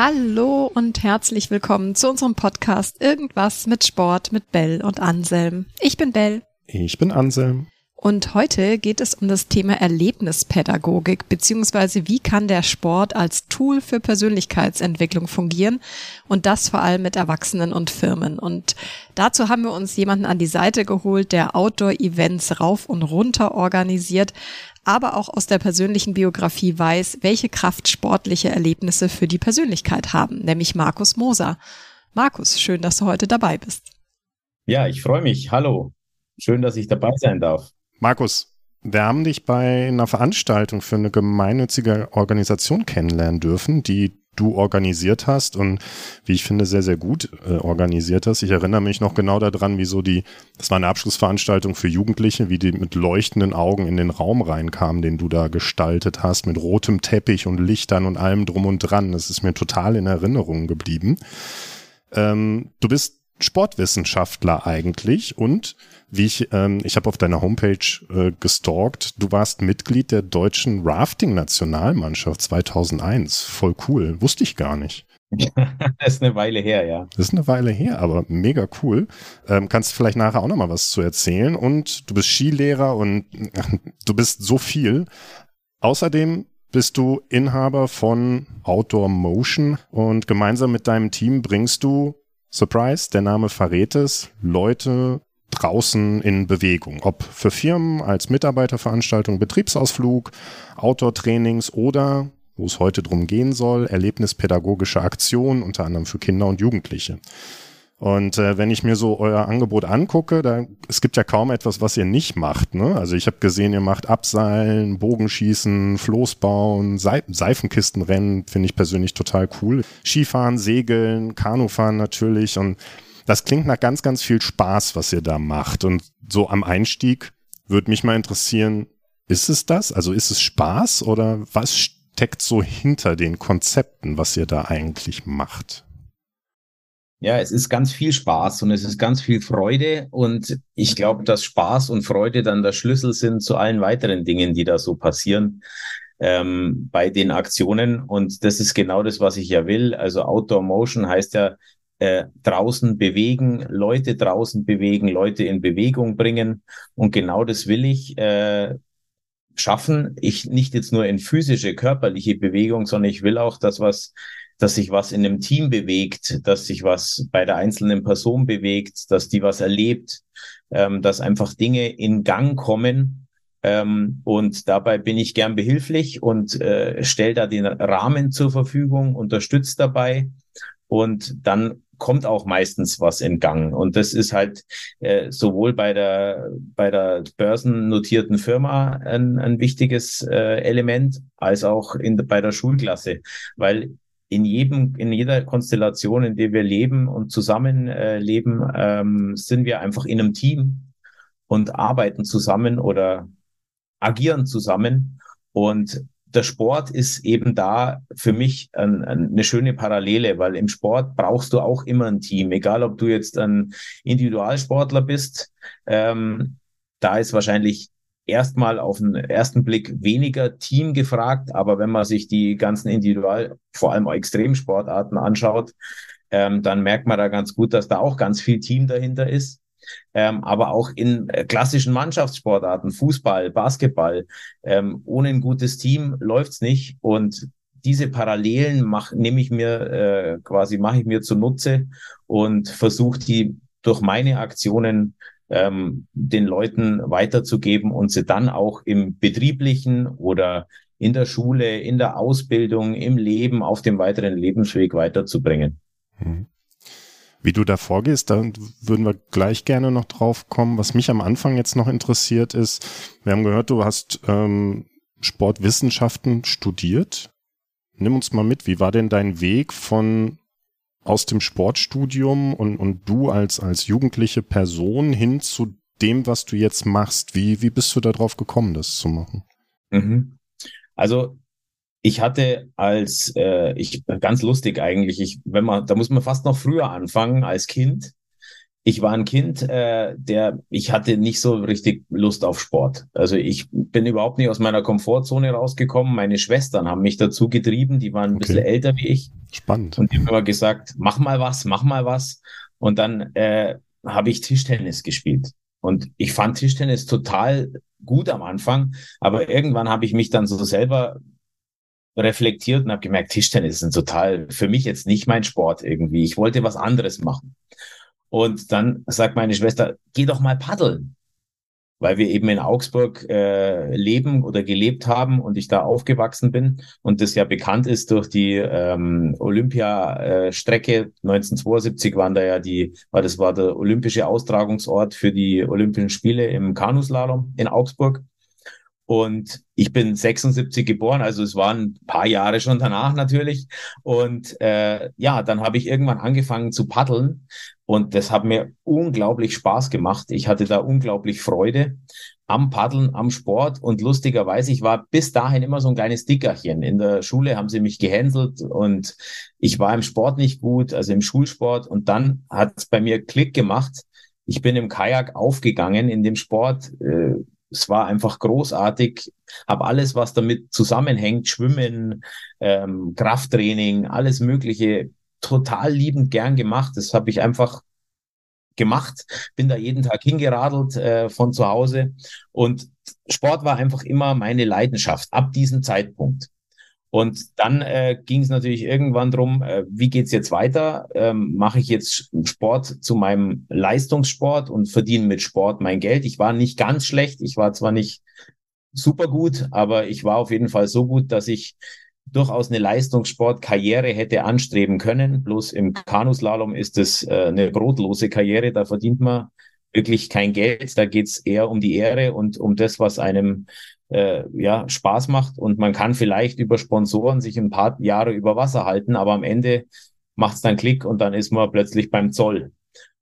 Hallo und herzlich willkommen zu unserem Podcast Irgendwas mit Sport mit Bell und Anselm. Ich bin Bell. Ich bin Anselm. Und heute geht es um das Thema Erlebnispädagogik, beziehungsweise wie kann der Sport als Tool für Persönlichkeitsentwicklung fungieren und das vor allem mit Erwachsenen und Firmen. Und dazu haben wir uns jemanden an die Seite geholt, der Outdoor-Events rauf und runter organisiert, aber auch aus der persönlichen Biografie weiß, welche Kraft sportliche Erlebnisse für die Persönlichkeit haben, nämlich Markus Moser. Markus, schön, dass du heute dabei bist. Ja, ich freue mich. Hallo. Schön, dass ich dabei sein darf. Markus, wir haben dich bei einer Veranstaltung für eine gemeinnützige Organisation kennenlernen dürfen, die du organisiert hast und wie ich finde sehr, sehr gut äh, organisiert hast. Ich erinnere mich noch genau daran, wie so die, das war eine Abschlussveranstaltung für Jugendliche, wie die mit leuchtenden Augen in den Raum reinkamen, den du da gestaltet hast, mit rotem Teppich und Lichtern und allem drum und dran. Das ist mir total in Erinnerung geblieben. Ähm, du bist Sportwissenschaftler eigentlich und wie ich, ähm, ich habe auf deiner Homepage äh, gestalkt, du warst Mitglied der deutschen Rafting-Nationalmannschaft 2001. Voll cool, wusste ich gar nicht. das ist eine Weile her, ja. Das ist eine Weile her, aber mega cool. Ähm, kannst du vielleicht nachher auch nochmal was zu erzählen und du bist Skilehrer und ach, du bist so viel. Außerdem bist du Inhaber von Outdoor Motion und gemeinsam mit deinem Team bringst du Surprise, der Name verrät es, Leute draußen in Bewegung. Ob für Firmen als Mitarbeiterveranstaltung, Betriebsausflug, Outdoor-Trainings oder, wo es heute drum gehen soll, erlebnispädagogische Aktionen, unter anderem für Kinder und Jugendliche. Und äh, wenn ich mir so euer Angebot angucke, da es gibt ja kaum etwas, was ihr nicht macht. Ne? Also ich habe gesehen, ihr macht Abseilen, Bogenschießen, Floß bauen, Se Seifenkistenrennen, finde ich persönlich total cool. Skifahren, Segeln, Kanufahren natürlich. Und das klingt nach ganz, ganz viel Spaß, was ihr da macht. Und so am Einstieg würde mich mal interessieren, ist es das? Also ist es Spaß oder was steckt so hinter den Konzepten, was ihr da eigentlich macht? Ja, es ist ganz viel Spaß und es ist ganz viel Freude. Und ich glaube, dass Spaß und Freude dann der Schlüssel sind zu allen weiteren Dingen, die da so passieren ähm, bei den Aktionen. Und das ist genau das, was ich ja will. Also Outdoor Motion heißt ja äh, draußen bewegen, Leute draußen bewegen, Leute in Bewegung bringen. Und genau das will ich. Äh, schaffen. Ich nicht jetzt nur in physische, körperliche Bewegung, sondern ich will auch das, was dass sich was in einem Team bewegt, dass sich was bei der einzelnen Person bewegt, dass die was erlebt, ähm, dass einfach Dinge in Gang kommen. Ähm, und dabei bin ich gern behilflich und äh, stelle da den Rahmen zur Verfügung, unterstütze dabei. Und dann kommt auch meistens was in Gang. Und das ist halt äh, sowohl bei der, bei der börsennotierten Firma ein, ein wichtiges äh, Element, als auch in, bei der Schulklasse. Weil in jedem, in jeder Konstellation, in der wir leben und zusammenleben, äh, ähm, sind wir einfach in einem Team und arbeiten zusammen oder agieren zusammen. Und der Sport ist eben da für mich ein, ein, eine schöne Parallele, weil im Sport brauchst du auch immer ein Team, egal ob du jetzt ein Individualsportler bist. Ähm, da ist wahrscheinlich erstmal auf den ersten Blick weniger Team gefragt, aber wenn man sich die ganzen Individual, vor allem Extremsportarten anschaut, ähm, dann merkt man da ganz gut, dass da auch ganz viel Team dahinter ist. Ähm, aber auch in äh, klassischen Mannschaftssportarten, Fußball, Basketball, ähm, ohne ein gutes Team läuft's nicht. Und diese Parallelen mach, nehme ich mir äh, quasi, mache ich mir zunutze und versuche die durch meine Aktionen ähm, den Leuten weiterzugeben und sie dann auch im betrieblichen oder in der Schule, in der Ausbildung, im Leben, auf dem weiteren Lebensweg weiterzubringen. Mhm. Wie du da vorgehst, da würden wir gleich gerne noch drauf kommen. Was mich am Anfang jetzt noch interessiert ist, wir haben gehört, du hast ähm, Sportwissenschaften studiert. Nimm uns mal mit, wie war denn dein Weg von aus dem Sportstudium und, und du als, als jugendliche Person hin zu dem, was du jetzt machst? Wie, wie bist du darauf gekommen, das zu machen? Mhm. Also ich hatte als äh, ich ganz lustig eigentlich, ich, wenn man, da muss man fast noch früher anfangen als Kind. Ich war ein Kind, äh, der ich hatte nicht so richtig Lust auf Sport. Also ich bin überhaupt nicht aus meiner Komfortzone rausgekommen. Meine Schwestern haben mich dazu getrieben, die waren ein okay. bisschen älter wie ich. Spannend. Und ich habe immer gesagt, mach mal was, mach mal was. Und dann äh, habe ich Tischtennis gespielt. Und ich fand Tischtennis total gut am Anfang, aber irgendwann habe ich mich dann so selber reflektiert und habe gemerkt, Tischtennis ist total für mich jetzt nicht mein Sport irgendwie. Ich wollte was anderes machen. Und dann sagt meine Schwester, geh doch mal paddeln weil wir eben in Augsburg äh, leben oder gelebt haben und ich da aufgewachsen bin und das ja bekannt ist durch die ähm, Olympiastrecke. Äh, 1972 waren da ja die, war das war der olympische Austragungsort für die Olympischen Spiele im Kanuslalom in Augsburg. Und ich bin 76 geboren, also es waren ein paar Jahre schon danach natürlich. Und äh, ja, dann habe ich irgendwann angefangen zu paddeln und das hat mir unglaublich Spaß gemacht. Ich hatte da unglaublich Freude am Paddeln, am Sport. Und lustigerweise, ich war bis dahin immer so ein kleines Dickerchen. In der Schule haben sie mich gehänselt und ich war im Sport nicht gut, also im Schulsport. Und dann hat es bei mir Klick gemacht. Ich bin im Kajak aufgegangen in dem Sport. Äh, es war einfach großartig. Habe alles, was damit zusammenhängt, Schwimmen, ähm, Krafttraining, alles Mögliche total liebend gern gemacht. Das habe ich einfach gemacht, bin da jeden Tag hingeradelt äh, von zu Hause und Sport war einfach immer meine Leidenschaft ab diesem Zeitpunkt. Und dann äh, ging es natürlich irgendwann drum, äh, wie geht's jetzt weiter? Ähm, Mache ich jetzt Sport zu meinem Leistungssport und verdiene mit Sport mein Geld? Ich war nicht ganz schlecht, ich war zwar nicht super gut, aber ich war auf jeden Fall so gut, dass ich durchaus eine Leistungssportkarriere hätte anstreben können. Bloß im Kanuslalom ist es äh, eine brotlose Karriere, da verdient man wirklich kein Geld. Da geht's eher um die Ehre und um das, was einem äh, ja Spaß macht. Und man kann vielleicht über Sponsoren sich ein paar Jahre über Wasser halten, aber am Ende macht's dann Klick und dann ist man plötzlich beim Zoll.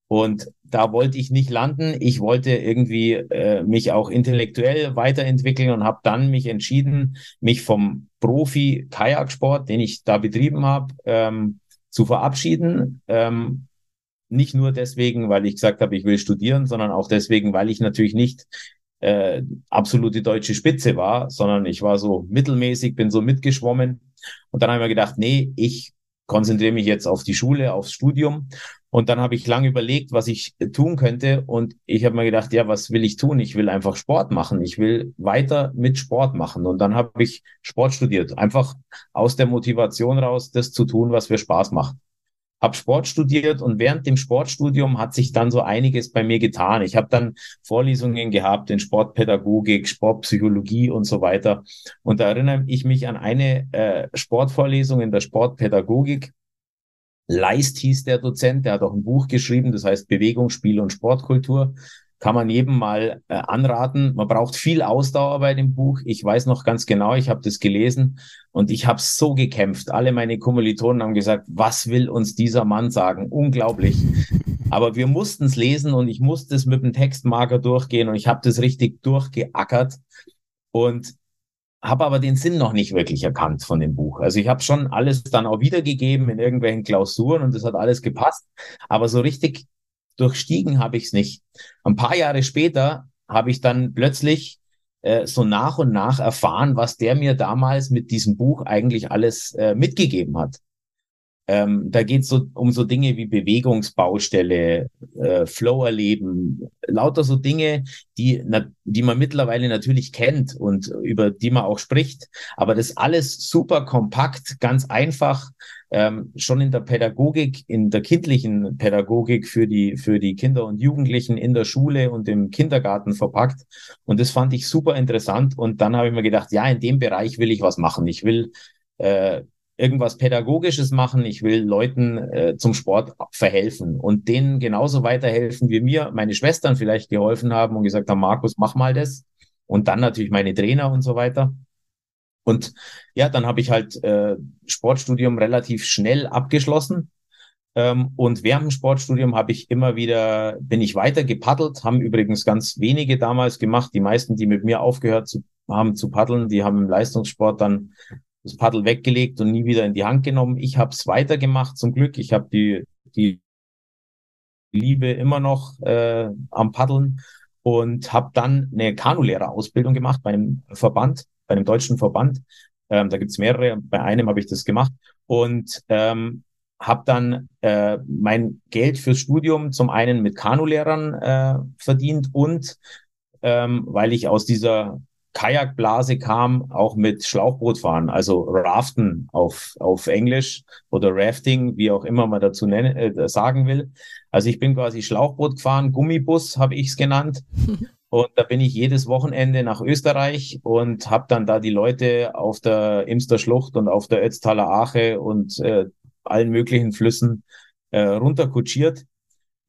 Und da wollte ich nicht landen. Ich wollte irgendwie äh, mich auch intellektuell weiterentwickeln und habe dann mich entschieden, mich vom Profi-Kajaksport, den ich da betrieben habe, ähm, zu verabschieden. Ähm, nicht nur deswegen, weil ich gesagt habe, ich will studieren, sondern auch deswegen, weil ich natürlich nicht äh, absolute deutsche Spitze war, sondern ich war so mittelmäßig, bin so mitgeschwommen. Und dann habe ich mir gedacht, nee, ich konzentriere mich jetzt auf die Schule, aufs Studium. Und dann habe ich lange überlegt, was ich tun könnte. Und ich habe mir gedacht, ja, was will ich tun? Ich will einfach Sport machen. Ich will weiter mit Sport machen. Und dann habe ich Sport studiert. Einfach aus der Motivation raus, das zu tun, was mir Spaß macht habe Sport studiert und während dem Sportstudium hat sich dann so einiges bei mir getan. Ich habe dann Vorlesungen gehabt in Sportpädagogik, Sportpsychologie und so weiter. Und da erinnere ich mich an eine äh, Sportvorlesung in der Sportpädagogik. Leist hieß der Dozent, der hat auch ein Buch geschrieben, das heißt Bewegung, Spiel und Sportkultur kann man jedem mal äh, anraten. Man braucht viel Ausdauer bei dem Buch. Ich weiß noch ganz genau, ich habe das gelesen und ich habe so gekämpft. Alle meine Kommilitonen haben gesagt, was will uns dieser Mann sagen? Unglaublich. Aber wir mussten es lesen und ich musste es mit dem Textmarker durchgehen und ich habe das richtig durchgeackert und habe aber den Sinn noch nicht wirklich erkannt von dem Buch. Also ich habe schon alles dann auch wiedergegeben in irgendwelchen Klausuren und das hat alles gepasst, aber so richtig durchstiegen habe ich es nicht. Ein paar Jahre später habe ich dann plötzlich äh, so nach und nach erfahren, was der mir damals mit diesem Buch eigentlich alles äh, mitgegeben hat. Ähm, da geht es so um so Dinge wie Bewegungsbaustelle, äh, Flow erleben, lauter so Dinge, die, na, die man mittlerweile natürlich kennt und über die man auch spricht. Aber das alles super kompakt, ganz einfach, ähm, schon in der Pädagogik, in der kindlichen Pädagogik für die, für die Kinder und Jugendlichen in der Schule und im Kindergarten verpackt. Und das fand ich super interessant. Und dann habe ich mir gedacht, ja, in dem Bereich will ich was machen. Ich will äh, irgendwas Pädagogisches machen, ich will Leuten äh, zum Sport verhelfen und denen genauso weiterhelfen, wie mir meine Schwestern vielleicht geholfen haben und gesagt haben, Markus, mach mal das. Und dann natürlich meine Trainer und so weiter. Und ja, dann habe ich halt äh, Sportstudium relativ schnell abgeschlossen. Ähm, und während dem Sportstudium habe ich immer wieder, bin ich weiter gepaddelt, haben übrigens ganz wenige damals gemacht. Die meisten, die mit mir aufgehört zu, haben zu paddeln, die haben im Leistungssport dann das Paddel weggelegt und nie wieder in die Hand genommen. Ich habe es weitergemacht zum Glück. Ich habe die, die Liebe immer noch äh, am Paddeln und habe dann eine Kanulehrerausbildung gemacht bei einem Verband, bei einem deutschen Verband Ähm, da gibt's mehrere. Bei einem habe ich das gemacht und ähm, habe dann äh, mein Geld fürs Studium zum einen mit Kanulehrern äh, verdient und ähm, weil ich aus dieser Kajakblase kam, auch mit Schlauchbootfahren, also Raften auf, auf Englisch oder Rafting, wie auch immer man dazu nennen, äh, sagen will. Also ich bin quasi Schlauchboot gefahren, Gummibus habe ich es genannt. Und da bin ich jedes Wochenende nach Österreich und habe dann da die Leute auf der Imster Schlucht und auf der Ötztaler Ache und äh, allen möglichen Flüssen äh, runterkutschiert.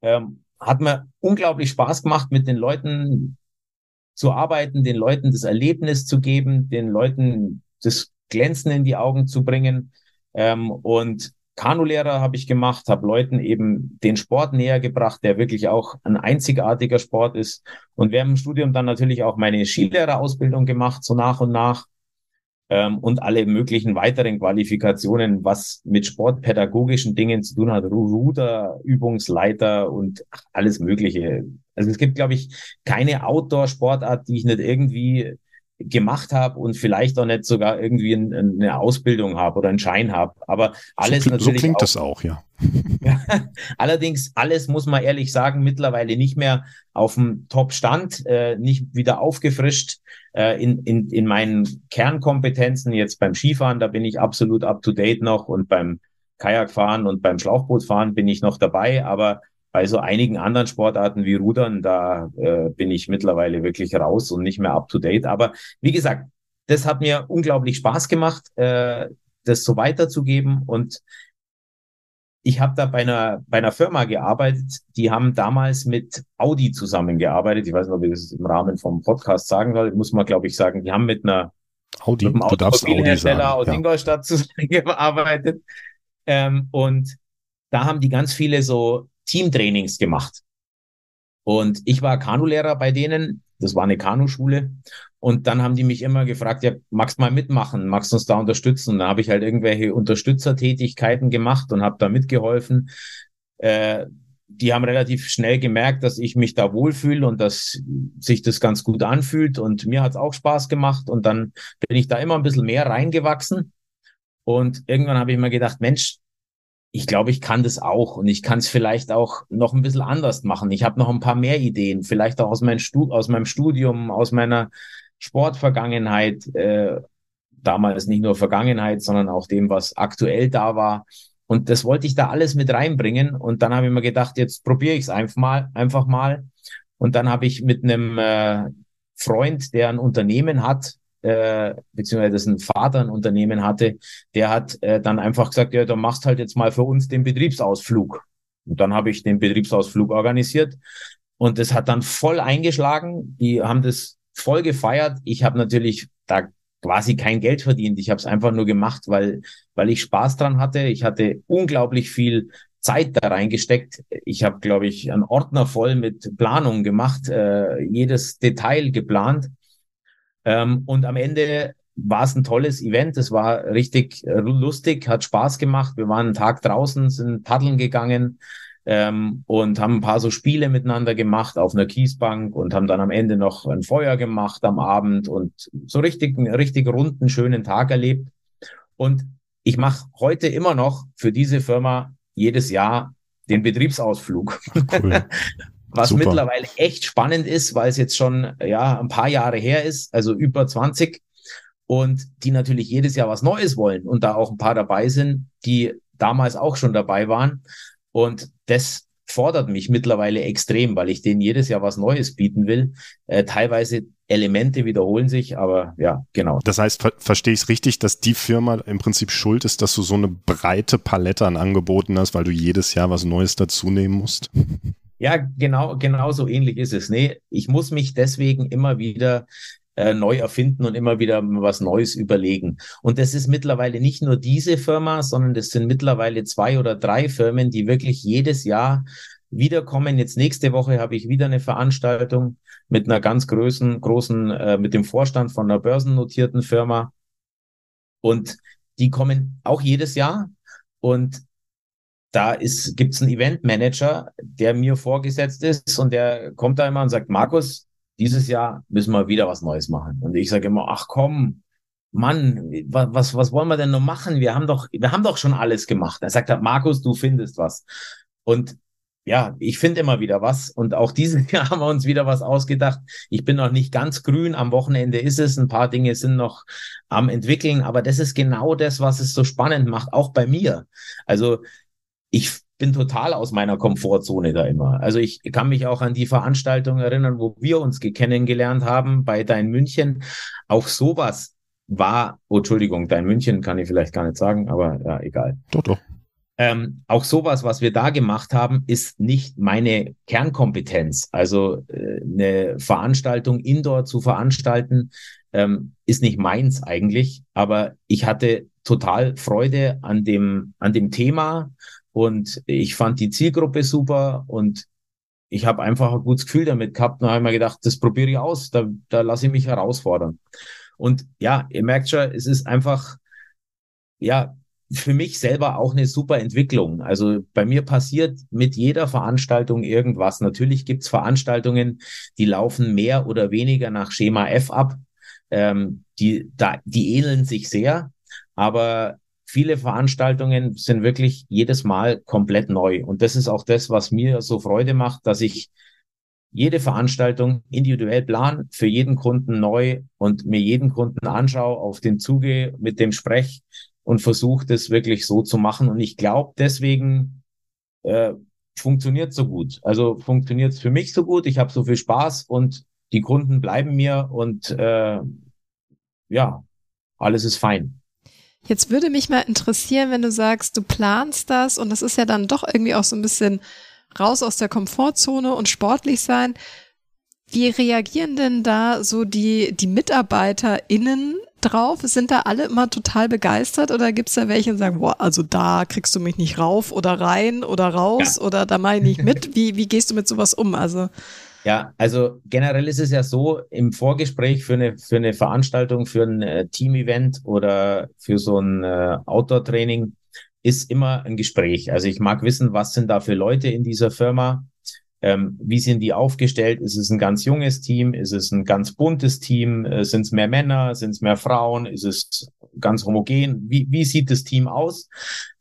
Ähm, hat mir unglaublich Spaß gemacht, mit den Leuten zu arbeiten, den Leuten das Erlebnis zu geben, den Leuten das Glänzen in die Augen zu bringen. Ähm, und Kanulehrer habe ich gemacht, habe Leuten eben den Sport näher gebracht, der wirklich auch ein einzigartiger Sport ist. Und wir haben im Studium dann natürlich auch meine Skilehrerausbildung gemacht, so nach und nach ähm, und alle möglichen weiteren Qualifikationen, was mit sportpädagogischen Dingen zu tun hat, Ruder, Übungsleiter und alles Mögliche. Also es gibt, glaube ich, keine Outdoor-Sportart, die ich nicht irgendwie gemacht habe und vielleicht auch nicht sogar irgendwie ein, eine Ausbildung habe oder einen Schein habe. Aber alles so, natürlich. So klingt auch, das auch, ja. Allerdings, alles muss man ehrlich sagen, mittlerweile nicht mehr auf dem Top-Stand, äh, nicht wieder aufgefrischt äh, in, in, in meinen Kernkompetenzen. Jetzt beim Skifahren, da bin ich absolut up to date noch und beim Kajakfahren und beim Schlauchbootfahren bin ich noch dabei. Aber bei so einigen anderen Sportarten wie Rudern, da äh, bin ich mittlerweile wirklich raus und nicht mehr up to date. Aber wie gesagt, das hat mir unglaublich Spaß gemacht, äh, das so weiterzugeben. Und ich habe da bei einer, bei einer Firma gearbeitet, die haben damals mit Audi zusammengearbeitet. Ich weiß nicht, ob ich das im Rahmen vom Podcast sagen soll. Muss man, glaube ich, sagen, die haben mit einer Audi, mit einem Automobilhersteller aus ja. Ingolstadt zusammengearbeitet. Ähm, und da haben die ganz viele so Teamtrainings gemacht. Und ich war Kanulehrer bei denen. Das war eine Kanuschule. Und dann haben die mich immer gefragt, ja, magst mal mitmachen, magst uns da unterstützen? Und da habe ich halt irgendwelche Unterstützertätigkeiten gemacht und habe da mitgeholfen. Äh, die haben relativ schnell gemerkt, dass ich mich da wohlfühle und dass sich das ganz gut anfühlt. Und mir hat es auch Spaß gemacht. Und dann bin ich da immer ein bisschen mehr reingewachsen. Und irgendwann habe ich mir gedacht, Mensch, ich glaube, ich kann das auch und ich kann es vielleicht auch noch ein bisschen anders machen. Ich habe noch ein paar mehr Ideen, vielleicht auch aus, mein Stu aus meinem Studium, aus meiner Sportvergangenheit, äh, damals nicht nur Vergangenheit, sondern auch dem, was aktuell da war. Und das wollte ich da alles mit reinbringen. Und dann habe ich mir gedacht, jetzt probiere ich es einfach mal, einfach mal. Und dann habe ich mit einem äh, Freund, der ein Unternehmen hat, äh, beziehungsweise dessen Vater ein Unternehmen hatte, der hat äh, dann einfach gesagt, ja, du machst halt jetzt mal für uns den Betriebsausflug. Und dann habe ich den Betriebsausflug organisiert und das hat dann voll eingeschlagen. Die haben das voll gefeiert. Ich habe natürlich da quasi kein Geld verdient. Ich habe es einfach nur gemacht, weil, weil ich Spaß dran hatte. Ich hatte unglaublich viel Zeit da reingesteckt. Ich habe, glaube ich, einen Ordner voll mit Planungen gemacht, äh, jedes Detail geplant. Ähm, und am Ende war es ein tolles Event. Es war richtig äh, lustig, hat Spaß gemacht. Wir waren einen Tag draußen, sind paddeln gegangen ähm, und haben ein paar so Spiele miteinander gemacht auf einer Kiesbank und haben dann am Ende noch ein Feuer gemacht am Abend und so richtig, einen richtig runden, schönen Tag erlebt. Und ich mache heute immer noch für diese Firma jedes Jahr den Betriebsausflug. Cool. was Super. mittlerweile echt spannend ist, weil es jetzt schon ja ein paar Jahre her ist, also über 20 und die natürlich jedes Jahr was Neues wollen und da auch ein paar dabei sind, die damals auch schon dabei waren und das fordert mich mittlerweile extrem, weil ich denen jedes Jahr was Neues bieten will. Äh, teilweise Elemente wiederholen sich, aber ja, genau. Das heißt, ver verstehe ich es richtig, dass die Firma im Prinzip schuld ist, dass du so eine breite Palette an Angeboten hast, weil du jedes Jahr was Neues dazu nehmen musst? Ja, genau, genau so ähnlich ist es. Nee, ich muss mich deswegen immer wieder äh, neu erfinden und immer wieder was Neues überlegen. Und das ist mittlerweile nicht nur diese Firma, sondern das sind mittlerweile zwei oder drei Firmen, die wirklich jedes Jahr wiederkommen. Jetzt nächste Woche habe ich wieder eine Veranstaltung mit einer ganz großen, großen, äh, mit dem Vorstand von einer börsennotierten Firma. Und die kommen auch jedes Jahr. Und da ist, gibt's einen Eventmanager, der mir vorgesetzt ist und der kommt da immer und sagt, Markus, dieses Jahr müssen wir wieder was Neues machen. Und ich sage immer, ach komm, Mann, was, was wollen wir denn noch machen? Wir haben doch, wir haben doch schon alles gemacht. Er sagt, Markus, du findest was. Und ja, ich finde immer wieder was. Und auch dieses Jahr haben wir uns wieder was ausgedacht. Ich bin noch nicht ganz grün. Am Wochenende ist es. Ein paar Dinge sind noch am entwickeln. Aber das ist genau das, was es so spannend macht, auch bei mir. Also ich bin total aus meiner Komfortzone da immer. Also ich kann mich auch an die Veranstaltung erinnern, wo wir uns kennengelernt haben bei Dein München. Auch sowas war, oh, Entschuldigung, Dein München kann ich vielleicht gar nicht sagen, aber ja, egal. Doch, doch. Ähm, auch sowas, was wir da gemacht haben, ist nicht meine Kernkompetenz. Also äh, eine Veranstaltung indoor zu veranstalten, ähm, ist nicht meins eigentlich. Aber ich hatte total Freude an dem, an dem Thema und ich fand die Zielgruppe super und ich habe einfach ein gutes Gefühl damit gehabt und habe mir gedacht, das probiere ich aus, da, da lasse ich mich herausfordern. Und ja, ihr merkt schon, es ist einfach, ja, für mich selber auch eine super Entwicklung. Also bei mir passiert mit jeder Veranstaltung irgendwas. Natürlich gibt's Veranstaltungen, die laufen mehr oder weniger nach Schema F ab. Ähm, die, da, die ähneln sich sehr, aber viele Veranstaltungen sind wirklich jedes Mal komplett neu. Und das ist auch das, was mir so Freude macht, dass ich jede Veranstaltung individuell plan, für jeden Kunden neu und mir jeden Kunden anschaue, auf den Zuge, mit dem sprech und versuche das wirklich so zu machen. Und ich glaube, deswegen äh, funktioniert so gut. Also funktioniert es für mich so gut. Ich habe so viel Spaß und die Kunden bleiben mir und äh, ja, alles ist fein. Jetzt würde mich mal interessieren, wenn du sagst, du planst das und das ist ja dann doch irgendwie auch so ein bisschen raus aus der Komfortzone und sportlich sein. Wie reagieren denn da so die, die MitarbeiterInnen drauf? Sind da alle immer total begeistert oder gibt's da welche, die sagen, boah, also da kriegst du mich nicht rauf oder rein oder raus ja. oder da meine ich mit? Wie, wie gehst du mit sowas um? Also ja, also generell ist es ja so, im Vorgespräch für eine, für eine Veranstaltung, für ein äh, Team-Event oder für so ein äh, Outdoor-Training ist immer ein Gespräch. Also ich mag wissen, was sind da für Leute in dieser Firma? Ähm, wie sind die aufgestellt? Ist es ein ganz junges Team? Ist es ein ganz buntes Team? Äh, sind es mehr Männer? Sind es mehr Frauen? Ist es ganz homogen? Wie, wie sieht das Team aus?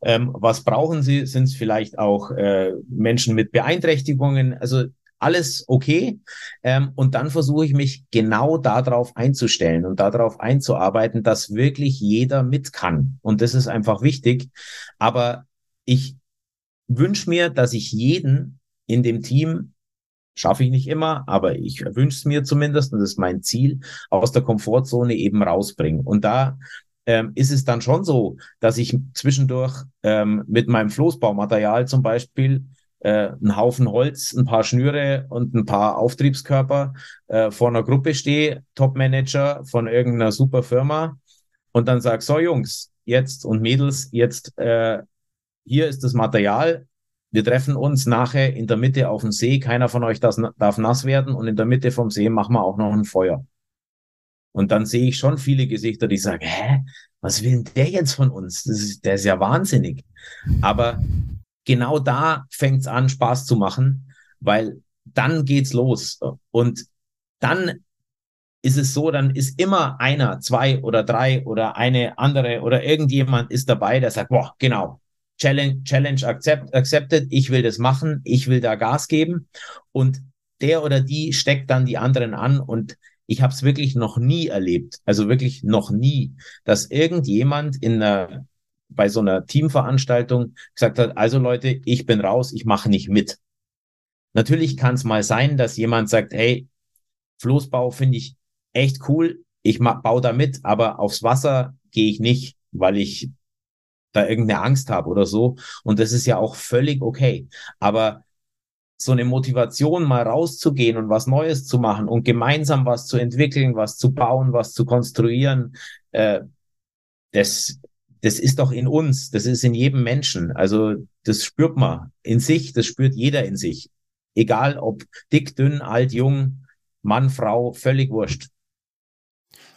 Ähm, was brauchen sie? Sind es vielleicht auch äh, Menschen mit Beeinträchtigungen? Also alles okay. Ähm, und dann versuche ich mich genau darauf einzustellen und darauf einzuarbeiten, dass wirklich jeder mit kann. Und das ist einfach wichtig. Aber ich wünsche mir, dass ich jeden in dem Team schaffe ich nicht immer, aber ich wünsche es mir zumindest, und das ist mein Ziel, aus der Komfortzone eben rausbringen. Und da ähm, ist es dann schon so, dass ich zwischendurch ähm, mit meinem Floßbaumaterial zum Beispiel äh, einen Haufen Holz, ein paar Schnüre und ein paar Auftriebskörper äh, vor einer Gruppe stehe, Top-Manager von irgendeiner super Firma und dann sag, so Jungs, jetzt und Mädels, jetzt äh, hier ist das Material, wir treffen uns nachher in der Mitte auf dem See, keiner von euch das, darf nass werden und in der Mitte vom See machen wir auch noch ein Feuer. Und dann sehe ich schon viele Gesichter, die sagen, hä, was will denn der jetzt von uns? Das ist, der ist ja wahnsinnig. Aber genau da fängt es an, Spaß zu machen, weil dann geht's los. Und dann ist es so, dann ist immer einer, zwei oder drei oder eine andere oder irgendjemand ist dabei, der sagt, boah, genau, Challenge, Challenge accept, accepted, ich will das machen, ich will da Gas geben. Und der oder die steckt dann die anderen an und ich habe es wirklich noch nie erlebt, also wirklich noch nie, dass irgendjemand in einer bei so einer Teamveranstaltung gesagt hat, also Leute, ich bin raus, ich mache nicht mit. Natürlich kann es mal sein, dass jemand sagt, hey, Floßbau finde ich echt cool, ich baue da mit, aber aufs Wasser gehe ich nicht, weil ich da irgendeine Angst habe oder so. Und das ist ja auch völlig okay. Aber so eine Motivation, mal rauszugehen und was Neues zu machen und gemeinsam was zu entwickeln, was zu bauen, was zu konstruieren, äh, das das ist doch in uns, das ist in jedem Menschen. Also das spürt man in sich, das spürt jeder in sich. Egal ob dick, dünn, alt, jung, Mann, Frau, völlig wurscht.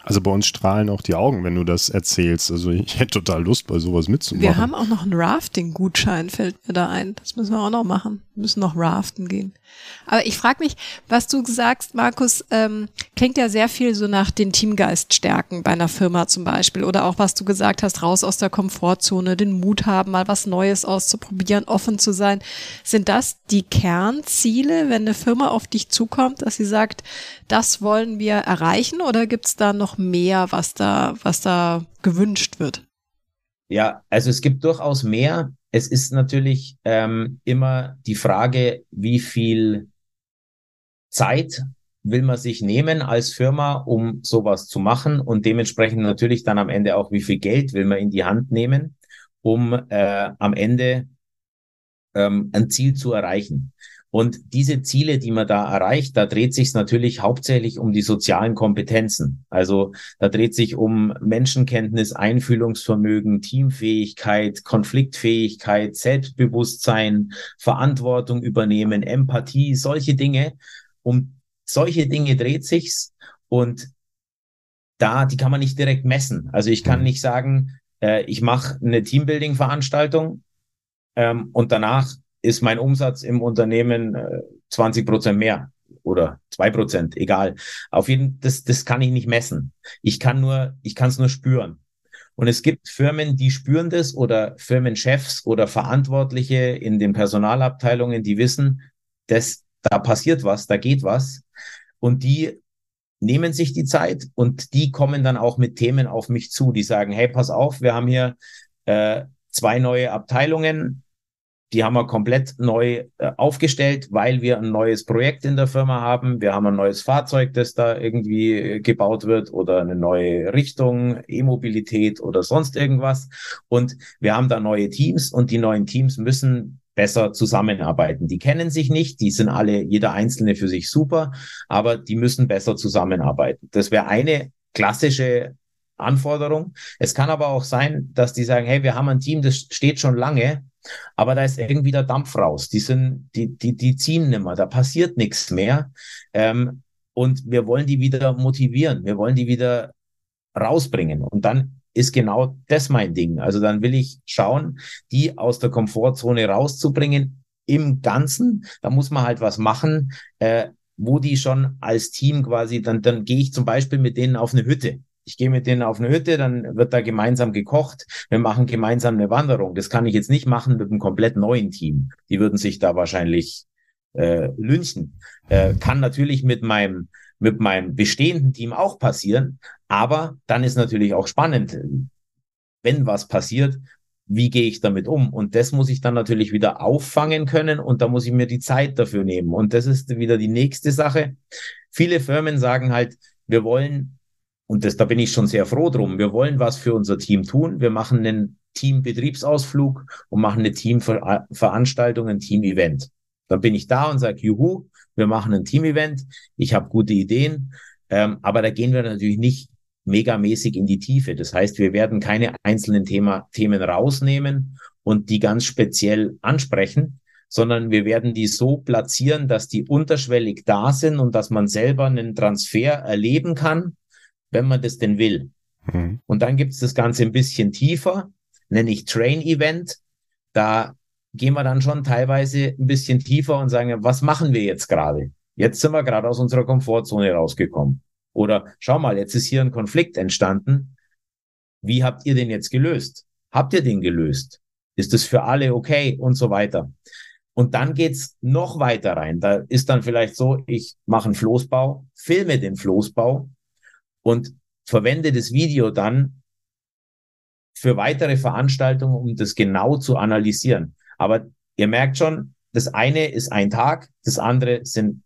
Also bei uns strahlen auch die Augen, wenn du das erzählst. Also ich hätte total Lust, bei sowas mitzumachen. Wir haben auch noch einen Rafting-Gutschein, fällt mir da ein. Das müssen wir auch noch machen. Wir müssen noch raften gehen. Aber ich frage mich, was du sagst, Markus, ähm, klingt ja sehr viel so nach den Teamgeist stärken bei einer Firma zum Beispiel. Oder auch, was du gesagt hast, raus aus der Komfortzone, den Mut haben, mal was Neues auszuprobieren, offen zu sein. Sind das die Kernziele, wenn eine Firma auf dich zukommt, dass sie sagt, das wollen wir erreichen? Oder gibt's da noch mehr, was da, was da gewünscht wird? Ja, also es gibt durchaus mehr. Es ist natürlich ähm, immer die Frage, wie viel Zeit will man sich nehmen als Firma, um sowas zu machen und dementsprechend natürlich dann am Ende auch, wie viel Geld will man in die Hand nehmen, um äh, am Ende ähm, ein Ziel zu erreichen. Und diese Ziele, die man da erreicht, da dreht sich natürlich hauptsächlich um die sozialen Kompetenzen. Also da dreht sich um Menschenkenntnis, Einfühlungsvermögen, Teamfähigkeit, Konfliktfähigkeit, Selbstbewusstsein, Verantwortung übernehmen, Empathie, solche Dinge. Um solche Dinge dreht sich's und da, die kann man nicht direkt messen. Also ich kann mhm. nicht sagen, äh, ich mache eine Teambuilding-Veranstaltung ähm, und danach ist mein Umsatz im Unternehmen äh, 20 Prozent mehr oder zwei Prozent, egal. Auf jeden, das, das kann ich nicht messen. Ich kann nur, ich kann es nur spüren. Und es gibt Firmen, die spüren das oder Firmenchefs oder Verantwortliche in den Personalabteilungen, die wissen, dass da passiert was, da geht was. Und die nehmen sich die Zeit und die kommen dann auch mit Themen auf mich zu, die sagen, hey, pass auf, wir haben hier äh, zwei neue Abteilungen, die haben wir komplett neu äh, aufgestellt, weil wir ein neues Projekt in der Firma haben. Wir haben ein neues Fahrzeug, das da irgendwie äh, gebaut wird oder eine neue Richtung, E-Mobilität oder sonst irgendwas. Und wir haben da neue Teams und die neuen Teams müssen besser zusammenarbeiten. Die kennen sich nicht, die sind alle, jeder Einzelne für sich super, aber die müssen besser zusammenarbeiten. Das wäre eine klassische Anforderung. Es kann aber auch sein, dass die sagen, hey, wir haben ein Team, das steht schon lange, aber da ist irgendwie der Dampf raus. Die sind, die, die, die ziehen nimmer, da passiert nichts mehr. Ähm, und wir wollen die wieder motivieren, wir wollen die wieder rausbringen. Und dann ist genau das mein Ding. Also dann will ich schauen, die aus der Komfortzone rauszubringen im Ganzen. Da muss man halt was machen, äh, wo die schon als Team quasi, dann, dann gehe ich zum Beispiel mit denen auf eine Hütte. Ich gehe mit denen auf eine Hütte, dann wird da gemeinsam gekocht. Wir machen gemeinsam eine Wanderung. Das kann ich jetzt nicht machen mit einem komplett neuen Team. Die würden sich da wahrscheinlich äh, lynchen. Äh, kann natürlich mit meinem mit meinem bestehenden Team auch passieren, aber dann ist natürlich auch spannend, wenn was passiert, wie gehe ich damit um? Und das muss ich dann natürlich wieder auffangen können und da muss ich mir die Zeit dafür nehmen. Und das ist wieder die nächste Sache. Viele Firmen sagen halt, wir wollen und das, da bin ich schon sehr froh drum. Wir wollen was für unser Team tun. Wir machen einen Teambetriebsausflug und machen eine Teamveranstaltung, ein Team-Event. Dann bin ich da und sage, juhu, wir machen ein Team-Event. Ich habe gute Ideen. Ähm, aber da gehen wir natürlich nicht megamäßig in die Tiefe. Das heißt, wir werden keine einzelnen Thema, Themen rausnehmen und die ganz speziell ansprechen, sondern wir werden die so platzieren, dass die unterschwellig da sind und dass man selber einen Transfer erleben kann wenn man das denn will. Mhm. Und dann gibt es das Ganze ein bisschen tiefer, nenne ich Train-Event. Da gehen wir dann schon teilweise ein bisschen tiefer und sagen, was machen wir jetzt gerade? Jetzt sind wir gerade aus unserer Komfortzone rausgekommen. Oder schau mal, jetzt ist hier ein Konflikt entstanden. Wie habt ihr den jetzt gelöst? Habt ihr den gelöst? Ist das für alle okay und so weiter? Und dann geht's noch weiter rein. Da ist dann vielleicht so, ich mache einen Floßbau, filme den Floßbau und verwende das Video dann für weitere Veranstaltungen, um das genau zu analysieren. Aber ihr merkt schon, das eine ist ein Tag, das andere sind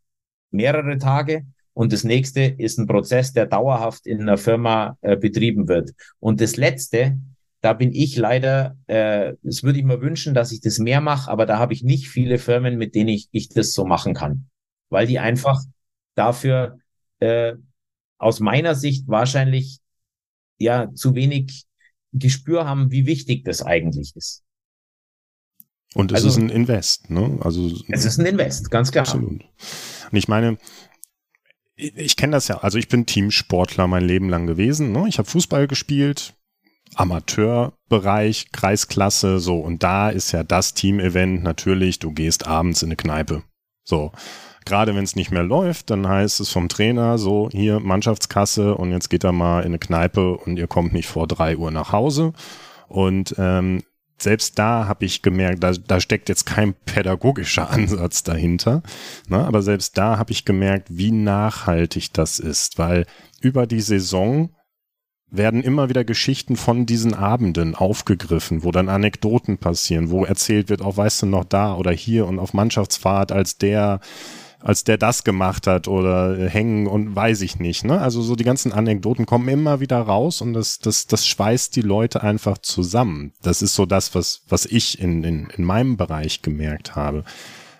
mehrere Tage und das nächste ist ein Prozess, der dauerhaft in einer Firma äh, betrieben wird. Und das letzte, da bin ich leider, äh, das würde ich mir wünschen, dass ich das mehr mache, aber da habe ich nicht viele Firmen, mit denen ich, ich das so machen kann, weil die einfach dafür äh, aus meiner Sicht wahrscheinlich ja zu wenig Gespür haben, wie wichtig das eigentlich ist. Und es also, ist ein Invest, ne? Also es ist ein Invest, ganz klar. Absolut. Und ich meine, ich kenne das ja, also ich bin Teamsportler mein Leben lang gewesen. Ne? Ich habe Fußball gespielt, Amateurbereich, Kreisklasse, so. Und da ist ja das Team-Event natürlich, du gehst abends in eine Kneipe. So. Gerade wenn es nicht mehr läuft, dann heißt es vom Trainer so, hier Mannschaftskasse und jetzt geht er mal in eine Kneipe und ihr kommt nicht vor drei Uhr nach Hause. Und ähm, selbst da habe ich gemerkt, da, da steckt jetzt kein pädagogischer Ansatz dahinter. Ne? Aber selbst da habe ich gemerkt, wie nachhaltig das ist, weil über die Saison werden immer wieder Geschichten von diesen Abenden aufgegriffen, wo dann Anekdoten passieren, wo erzählt wird, auch weißt du noch da oder hier und auf Mannschaftsfahrt, als der als der das gemacht hat oder hängen und weiß ich nicht. Ne? Also so die ganzen Anekdoten kommen immer wieder raus und das, das, das schweißt die Leute einfach zusammen. Das ist so das, was, was ich in, in, in meinem Bereich gemerkt habe.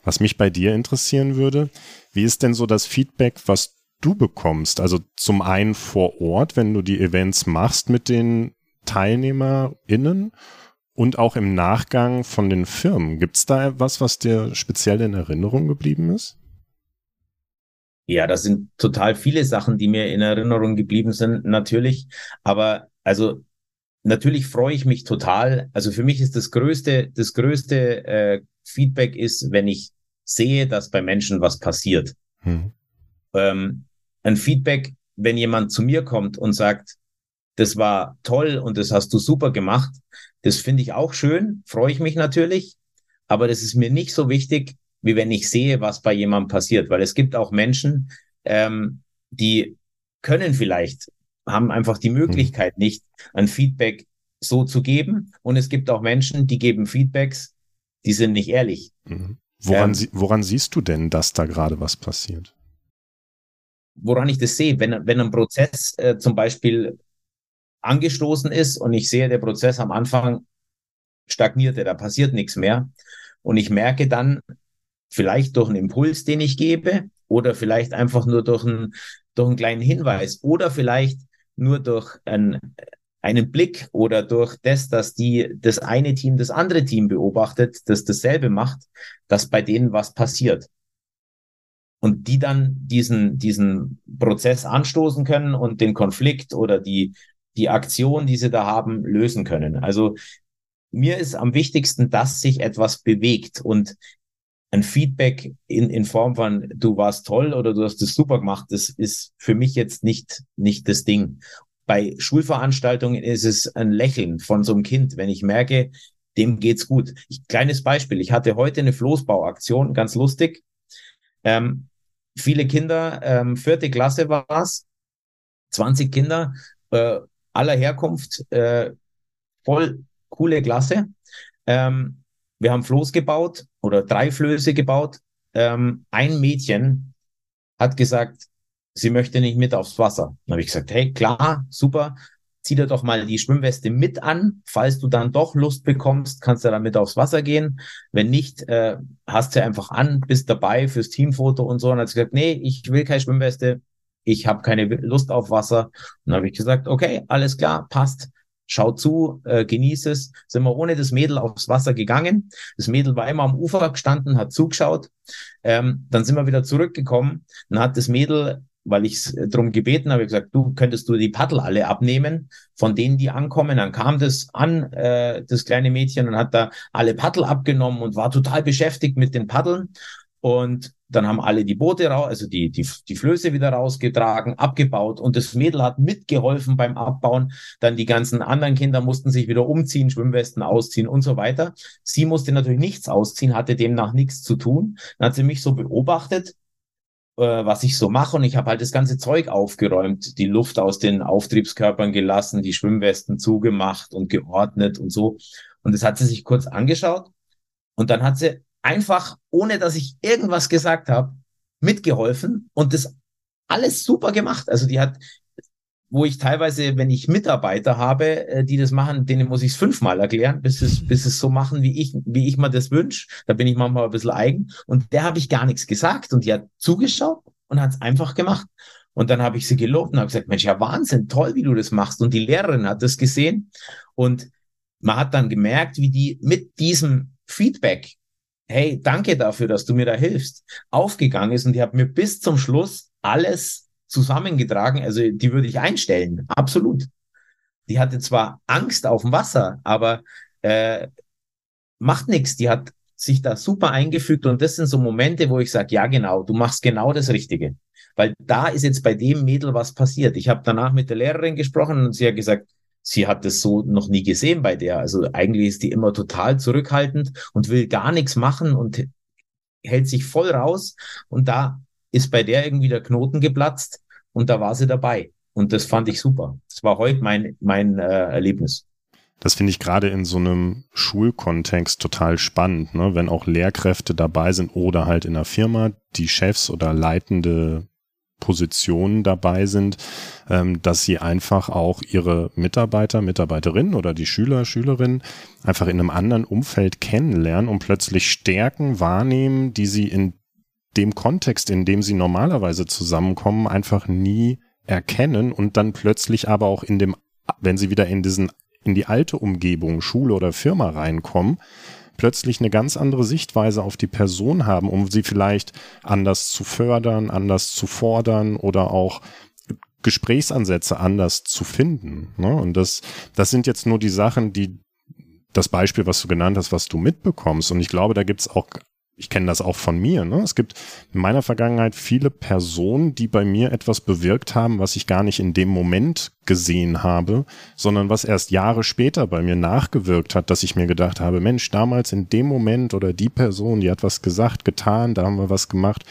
Was mich bei dir interessieren würde, wie ist denn so das Feedback, was du bekommst? Also zum einen vor Ort, wenn du die Events machst mit den TeilnehmerInnen und auch im Nachgang von den Firmen. Gibt es da was, was dir speziell in Erinnerung geblieben ist? Ja, das sind total viele Sachen, die mir in Erinnerung geblieben sind, natürlich. Aber also natürlich freue ich mich total. Also für mich ist das größte, das größte äh, Feedback ist, wenn ich sehe, dass bei Menschen was passiert. Hm. Ähm, ein Feedback, wenn jemand zu mir kommt und sagt, das war toll und das hast du super gemacht, das finde ich auch schön, freue ich mich natürlich, aber das ist mir nicht so wichtig, wie wenn ich sehe, was bei jemandem passiert, weil es gibt auch Menschen, ähm, die können vielleicht, haben einfach die Möglichkeit nicht, ein Feedback so zu geben und es gibt auch Menschen, die geben Feedbacks, die sind nicht ehrlich. Mhm. Woran, ähm, woran siehst du denn, dass da gerade was passiert? woran ich das sehe, wenn, wenn ein Prozess äh, zum Beispiel angestoßen ist und ich sehe, der Prozess am Anfang stagnierte, da passiert nichts mehr. Und ich merke dann, vielleicht durch einen Impuls, den ich gebe, oder vielleicht einfach nur durch einen, durch einen kleinen Hinweis, oder vielleicht nur durch einen, einen Blick oder durch das, dass die, das eine Team das andere Team beobachtet, das dasselbe macht, dass bei denen was passiert und die dann diesen, diesen Prozess anstoßen können und den Konflikt oder die, die Aktion, die sie da haben, lösen können. Also mir ist am wichtigsten, dass sich etwas bewegt und ein Feedback in, in Form von du warst toll oder du hast es super gemacht, das ist für mich jetzt nicht, nicht das Ding. Bei Schulveranstaltungen ist es ein Lächeln von so einem Kind, wenn ich merke, dem geht's gut. Ich, kleines Beispiel. Ich hatte heute eine Floßbauaktion, ganz lustig. Ähm, viele Kinder, ähm, vierte Klasse war es, 20 Kinder äh, aller Herkunft, äh, voll coole Klasse. Ähm, wir haben Floß gebaut oder drei Flöße gebaut. Ähm, ein Mädchen hat gesagt, sie möchte nicht mit aufs Wasser. Dann habe ich gesagt, hey, klar, super, zieh dir doch mal die Schwimmweste mit an. Falls du dann doch Lust bekommst, kannst du damit aufs Wasser gehen. Wenn nicht, äh, hast du einfach an, bist dabei fürs Teamfoto und so. Und hat sie gesagt, nee, ich will keine Schwimmweste, ich habe keine Lust auf Wasser. Und dann habe ich gesagt, okay, alles klar, passt. Schau zu, äh, genieß es. Sind wir ohne das Mädel aufs Wasser gegangen. Das Mädel war immer am Ufer gestanden, hat zugeschaut. Ähm, dann sind wir wieder zurückgekommen. Dann hat das Mädel weil ich es darum gebeten habe, gesagt, du könntest du die Paddel alle abnehmen, von denen die ankommen. Dann kam das an, äh, das kleine Mädchen, und hat da alle Paddel abgenommen und war total beschäftigt mit den Paddeln. Und dann haben alle die Boote raus, also die, die, die Flöße wieder rausgetragen, abgebaut und das Mädel hat mitgeholfen beim Abbauen. Dann die ganzen anderen Kinder mussten sich wieder umziehen, Schwimmwesten ausziehen und so weiter. Sie musste natürlich nichts ausziehen, hatte demnach nichts zu tun. Dann hat sie mich so beobachtet äh, was ich so mache. Und ich habe halt das ganze Zeug aufgeräumt, die Luft aus den Auftriebskörpern gelassen, die Schwimmwesten zugemacht und geordnet und so. Und das hat sie sich kurz angeschaut. Und dann hat sie einfach, ohne dass ich irgendwas gesagt habe, mitgeholfen und das alles super gemacht. Also die hat wo ich teilweise, wenn ich Mitarbeiter habe, äh, die das machen, denen muss ich es fünfmal erklären, bis es, bis es so machen, wie ich, wie ich mir das wünsche. Da bin ich manchmal ein bisschen eigen. Und der habe ich gar nichts gesagt und die hat zugeschaut und hat es einfach gemacht. Und dann habe ich sie gelobt und habe gesagt, Mensch, ja Wahnsinn, toll, wie du das machst. Und die Lehrerin hat das gesehen und man hat dann gemerkt, wie die mit diesem Feedback, hey, danke dafür, dass du mir da hilfst, aufgegangen ist und die hat mir bis zum Schluss alles zusammengetragen. Also die würde ich einstellen, absolut. Die hatte zwar Angst auf dem Wasser, aber äh, macht nichts. Die hat sich da super eingefügt und das sind so Momente, wo ich sage, ja genau, du machst genau das Richtige. Weil da ist jetzt bei dem Mädel was passiert. Ich habe danach mit der Lehrerin gesprochen und sie hat gesagt, sie hat das so noch nie gesehen bei der. Also eigentlich ist die immer total zurückhaltend und will gar nichts machen und hält sich voll raus. Und da ist bei der irgendwie der Knoten geplatzt und da war sie dabei. Und das fand ich super. Das war heute mein, mein äh, Erlebnis. Das finde ich gerade in so einem Schulkontext total spannend, ne? wenn auch Lehrkräfte dabei sind oder halt in der Firma die Chefs oder leitende Positionen dabei sind, ähm, dass sie einfach auch ihre Mitarbeiter, Mitarbeiterinnen oder die Schüler, Schülerinnen einfach in einem anderen Umfeld kennenlernen und plötzlich Stärken wahrnehmen, die sie in dem Kontext, in dem sie normalerweise zusammenkommen, einfach nie erkennen und dann plötzlich aber auch in dem, wenn sie wieder in diesen, in die alte Umgebung, Schule oder Firma reinkommen, plötzlich eine ganz andere Sichtweise auf die Person haben, um sie vielleicht anders zu fördern, anders zu fordern oder auch Gesprächsansätze anders zu finden. Ne? Und das, das sind jetzt nur die Sachen, die das Beispiel, was du genannt hast, was du mitbekommst. Und ich glaube, da gibt's auch ich kenne das auch von mir. Ne? Es gibt in meiner Vergangenheit viele Personen, die bei mir etwas bewirkt haben, was ich gar nicht in dem Moment gesehen habe, sondern was erst Jahre später bei mir nachgewirkt hat, dass ich mir gedacht habe, Mensch, damals in dem Moment oder die Person, die hat was gesagt, getan, da haben wir was gemacht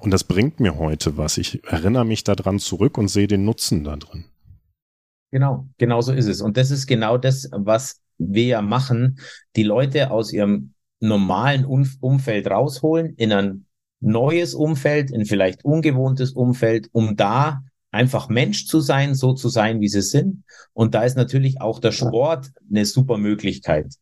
und das bringt mir heute was. Ich erinnere mich daran zurück und sehe den Nutzen da drin. Genau, genau so ist es. Und das ist genau das, was wir ja machen, die Leute aus ihrem normalen Umfeld rausholen, in ein neues Umfeld, in vielleicht ungewohntes Umfeld, um da einfach Mensch zu sein, so zu sein, wie sie sind. Und da ist natürlich auch der Sport eine super Möglichkeit.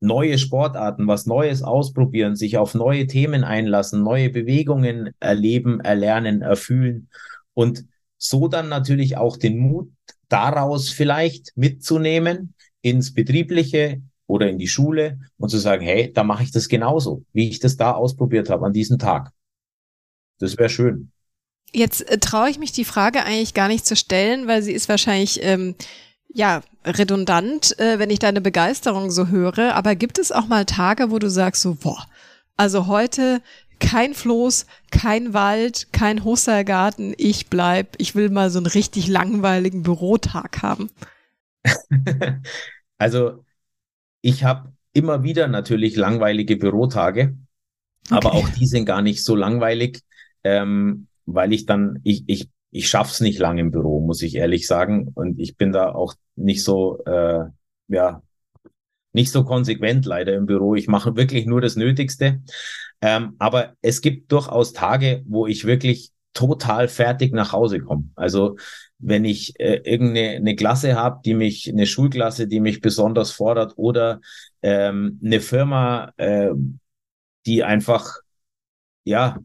Neue Sportarten, was Neues ausprobieren, sich auf neue Themen einlassen, neue Bewegungen erleben, erlernen, erfühlen und so dann natürlich auch den Mut daraus vielleicht mitzunehmen ins Betriebliche, oder in die Schule und zu sagen, hey, da mache ich das genauso, wie ich das da ausprobiert habe an diesem Tag. Das wäre schön. Jetzt äh, traue ich mich die Frage eigentlich gar nicht zu stellen, weil sie ist wahrscheinlich ähm, ja redundant, äh, wenn ich deine Begeisterung so höre. Aber gibt es auch mal Tage, wo du sagst so, boah, also heute kein Floß, kein Wald, kein Hochseilgarten, ich bleib, ich will mal so einen richtig langweiligen Bürotag haben. also ich habe immer wieder natürlich langweilige Bürotage, okay. aber auch die sind gar nicht so langweilig, ähm, weil ich dann, ich, ich, ich schaff's nicht lang im Büro, muss ich ehrlich sagen. Und ich bin da auch nicht so, äh, ja, nicht so konsequent leider im Büro. Ich mache wirklich nur das Nötigste. Ähm, aber es gibt durchaus Tage, wo ich wirklich total fertig nach Hause komme. Also wenn ich äh, irgendeine eine Klasse habe, die mich, eine Schulklasse, die mich besonders fordert oder ähm, eine Firma, äh, die einfach, ja,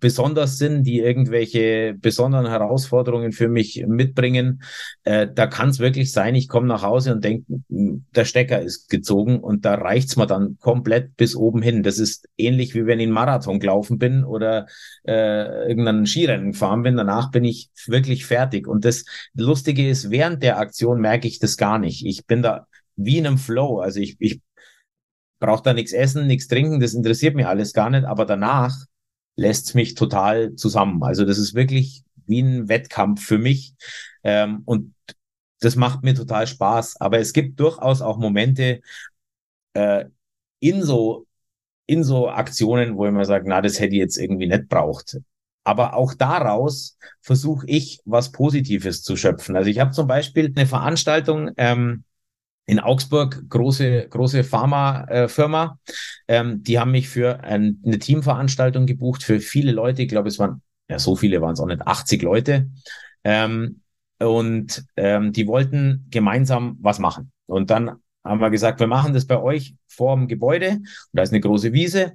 besonders sind, die irgendwelche besonderen Herausforderungen für mich mitbringen, äh, da kann es wirklich sein, ich komme nach Hause und denke, der Stecker ist gezogen und da reicht's mir dann komplett bis oben hin. Das ist ähnlich wie wenn ich einen Marathon gelaufen bin oder äh, irgendeinen Skirennen gefahren bin. Danach bin ich wirklich fertig. Und das Lustige ist, während der Aktion merke ich das gar nicht. Ich bin da wie in einem Flow. Also ich, ich brauche da nichts essen, nichts trinken, das interessiert mich alles gar nicht. Aber danach lässt mich total zusammen. Also das ist wirklich wie ein Wettkampf für mich. Ähm, und das macht mir total Spaß. Aber es gibt durchaus auch Momente äh, in so in so Aktionen, wo ich mir sage, na, das hätte ich jetzt irgendwie nicht braucht. Aber auch daraus versuche ich, was Positives zu schöpfen. Also ich habe zum Beispiel eine Veranstaltung ähm, in Augsburg, große, große Pharmafirma. Ähm, die haben mich für ein, eine Teamveranstaltung gebucht für viele Leute. Ich glaube, es waren, ja, so viele waren es auch nicht, 80 Leute. Ähm, und ähm, die wollten gemeinsam was machen. Und dann haben wir gesagt, wir machen das bei euch vor dem Gebäude. Und da ist eine große Wiese.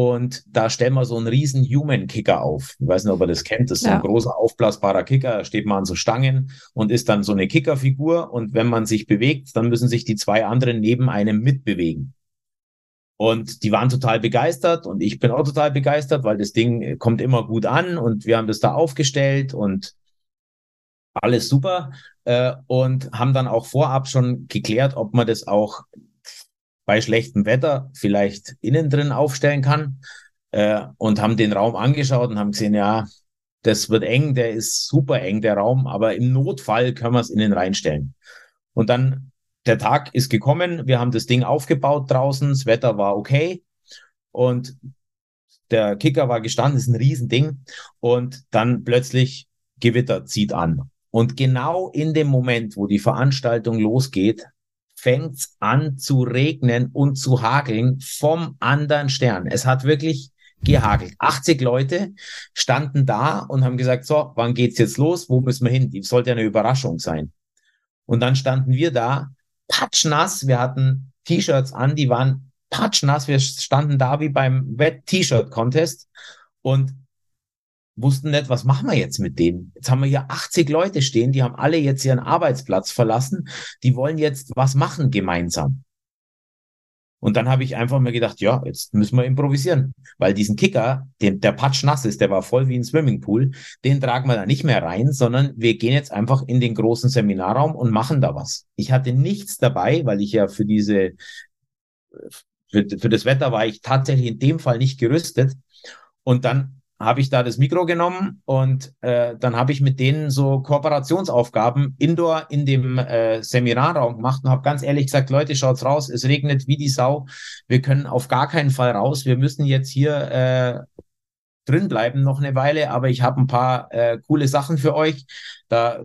Und da stellen wir so einen riesen Human Kicker auf. Ich weiß nicht, ob ihr das kennt. Das ist ja. so ein großer aufblasbarer Kicker. Da steht man an so Stangen und ist dann so eine Kickerfigur. Und wenn man sich bewegt, dann müssen sich die zwei anderen neben einem mitbewegen. Und die waren total begeistert und ich bin auch total begeistert, weil das Ding kommt immer gut an und wir haben das da aufgestellt und alles super äh, und haben dann auch vorab schon geklärt, ob man das auch bei schlechtem Wetter vielleicht innen drin aufstellen kann äh, und haben den Raum angeschaut und haben gesehen, ja, das wird eng, der ist super eng, der Raum, aber im Notfall können wir es innen reinstellen. Und dann, der Tag ist gekommen, wir haben das Ding aufgebaut draußen, das Wetter war okay und der Kicker war gestanden, ist ein Riesending und dann plötzlich Gewitter zieht an. Und genau in dem Moment, wo die Veranstaltung losgeht, fängt's an zu regnen und zu hageln vom anderen Stern. Es hat wirklich gehagelt. 80 Leute standen da und haben gesagt, so, wann geht's jetzt los? Wo müssen wir hin? Die sollte eine Überraschung sein. Und dann standen wir da, patschnass. Wir hatten T-Shirts an, die waren patschnass. Wir standen da wie beim Wett-T-Shirt-Contest und wussten nicht, was machen wir jetzt mit denen? Jetzt haben wir hier 80 Leute stehen, die haben alle jetzt ihren Arbeitsplatz verlassen. Die wollen jetzt was machen gemeinsam. Und dann habe ich einfach mir gedacht, ja, jetzt müssen wir improvisieren, weil diesen Kicker, den, der patsch nass ist, der war voll wie ein Swimmingpool, den tragen wir da nicht mehr rein, sondern wir gehen jetzt einfach in den großen Seminarraum und machen da was. Ich hatte nichts dabei, weil ich ja für diese, für, für das Wetter war ich tatsächlich in dem Fall nicht gerüstet. Und dann habe ich da das Mikro genommen und äh, dann habe ich mit denen so Kooperationsaufgaben indoor in dem äh, Seminarraum gemacht und habe ganz ehrlich gesagt, Leute, schaut's raus, es regnet wie die Sau, wir können auf gar keinen Fall raus, wir müssen jetzt hier äh, drin bleiben noch eine Weile, aber ich habe ein paar äh, coole Sachen für euch. Da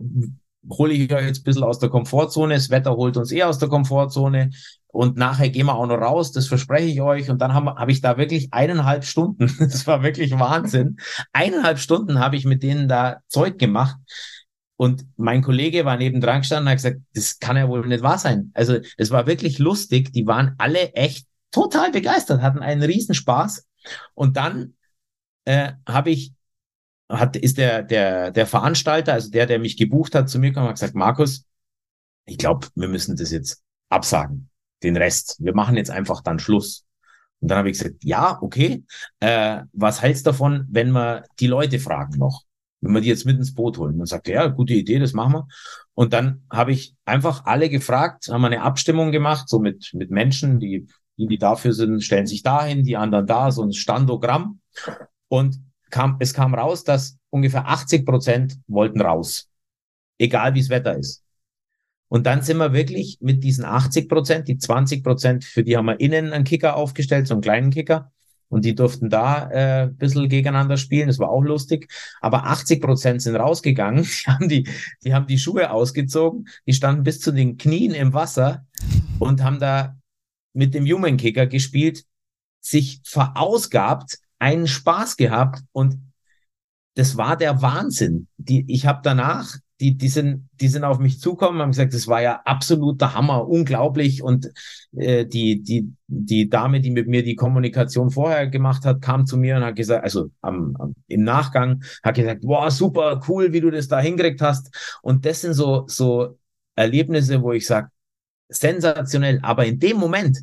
hole ich euch jetzt ein bisschen aus der Komfortzone. Das Wetter holt uns eh aus der Komfortzone und nachher gehen wir auch noch raus, das verspreche ich euch. Und dann habe hab ich da wirklich eineinhalb Stunden, das war wirklich Wahnsinn, eineinhalb Stunden habe ich mit denen da Zeug gemacht. Und mein Kollege war nebendran gestanden und hat gesagt, das kann ja wohl nicht wahr sein. Also das war wirklich lustig. Die waren alle echt total begeistert, hatten einen Riesenspaß. Und dann äh, habe ich, hat, ist der, der, der Veranstalter, also der, der mich gebucht hat, zu mir gekommen und hat gesagt, Markus, ich glaube, wir müssen das jetzt absagen den Rest. Wir machen jetzt einfach dann Schluss. Und dann habe ich gesagt, ja, okay, äh, was hältst davon, wenn wir die Leute fragen noch? Wenn wir die jetzt mit ins Boot holen. Und dann sagte ja, gute Idee, das machen wir. Und dann habe ich einfach alle gefragt, haben wir eine Abstimmung gemacht, so mit, mit Menschen, die, die, die dafür sind, stellen sich dahin, die anderen da, so ein Standogramm. Und kam, es kam raus, dass ungefähr 80 Prozent wollten raus. Egal wie das Wetter ist. Und dann sind wir wirklich mit diesen 80 Prozent, die 20 Prozent, für die haben wir innen einen Kicker aufgestellt, so einen kleinen Kicker. Und die durften da äh, ein bisschen gegeneinander spielen. Das war auch lustig. Aber 80 Prozent sind rausgegangen. Die haben die, die haben die Schuhe ausgezogen. Die standen bis zu den Knien im Wasser und haben da mit dem Human Kicker gespielt, sich verausgabt, einen Spaß gehabt und das war der Wahnsinn. Die, ich habe danach die, die, sind, die sind auf mich zukommen, haben gesagt, das war ja absoluter Hammer, unglaublich. Und äh, die, die, die Dame, die mit mir die Kommunikation vorher gemacht hat, kam zu mir und hat gesagt, also am, am, im Nachgang, hat gesagt, wow, super, cool, wie du das da hingekriegt hast. Und das sind so, so Erlebnisse, wo ich sage, sensationell. Aber in dem Moment,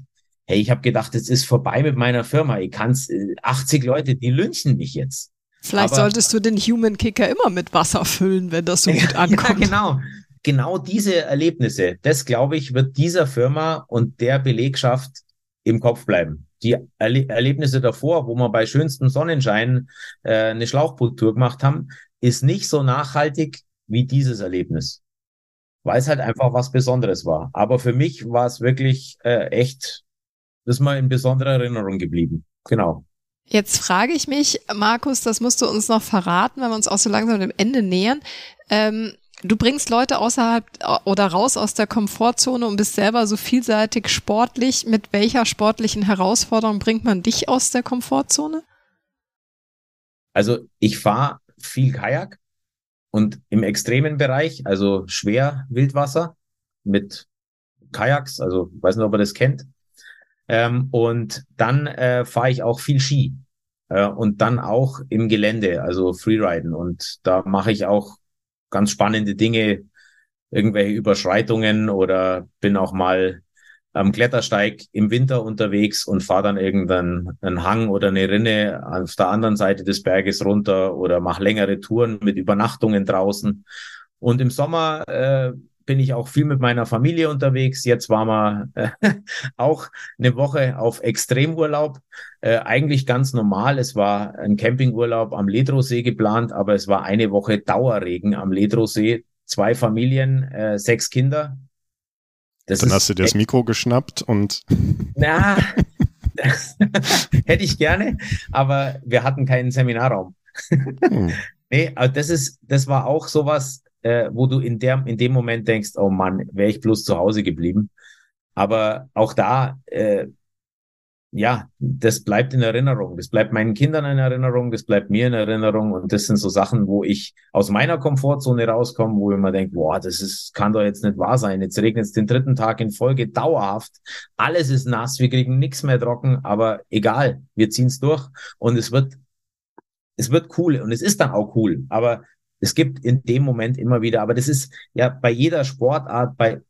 hey, ich habe gedacht, es ist vorbei mit meiner Firma. Ich kann's, 80 äh, Leute, die lynchen mich jetzt. Vielleicht Aber, solltest du den Human Kicker immer mit Wasser füllen, wenn das so gut ankommt. Ja, genau. Genau diese Erlebnisse, das glaube ich, wird dieser Firma und der Belegschaft im Kopf bleiben. Die Erle Erlebnisse davor, wo wir bei schönstem Sonnenschein äh, eine Schlauchboottour gemacht haben, ist nicht so nachhaltig wie dieses Erlebnis. Weil es halt einfach was Besonderes war. Aber für mich war es wirklich äh, echt, das ist mal in besonderer Erinnerung geblieben. Genau. Jetzt frage ich mich, Markus, das musst du uns noch verraten, weil wir uns auch so langsam dem Ende nähern. Ähm, du bringst Leute außerhalb oder raus aus der Komfortzone und bist selber so vielseitig sportlich. Mit welcher sportlichen Herausforderung bringt man dich aus der Komfortzone? Also ich fahre viel Kajak und im extremen Bereich, also schwer Wildwasser mit Kajaks, also weiß nicht, ob ihr das kennt. Ähm, und dann äh, fahre ich auch viel Ski äh, und dann auch im Gelände, also Freeriden. Und da mache ich auch ganz spannende Dinge, irgendwelche Überschreitungen oder bin auch mal am Klettersteig im Winter unterwegs und fahre dann irgendeinen einen Hang oder eine Rinne auf der anderen Seite des Berges runter oder mache längere Touren mit Übernachtungen draußen. Und im Sommer äh, bin ich auch viel mit meiner Familie unterwegs. Jetzt waren wir äh, auch eine Woche auf Extremurlaub. Äh, eigentlich ganz normal. Es war ein Campingurlaub am Ledrosee geplant, aber es war eine Woche Dauerregen am Ledrosee. Zwei Familien, äh, sechs Kinder. Das Dann hast du dir das Mikro geschnappt und. Na, hätte ich gerne, aber wir hatten keinen Seminarraum. hm. Nee, das ist, das war auch sowas, äh, wo du in der, in dem Moment denkst, oh Mann, wäre ich bloß zu Hause geblieben. Aber auch da, äh, ja, das bleibt in Erinnerung. Das bleibt meinen Kindern in Erinnerung, das bleibt mir in Erinnerung. Und das sind so Sachen, wo ich aus meiner Komfortzone rauskomme, wo ich immer denke, boah, das ist, kann doch jetzt nicht wahr sein. Jetzt regnet es den dritten Tag in Folge dauerhaft. Alles ist nass, wir kriegen nichts mehr trocken, aber egal, wir ziehen es durch und es wird, es wird cool und es ist dann auch cool. Aber es gibt in dem Moment immer wieder, aber das ist ja bei jeder Sportart, bei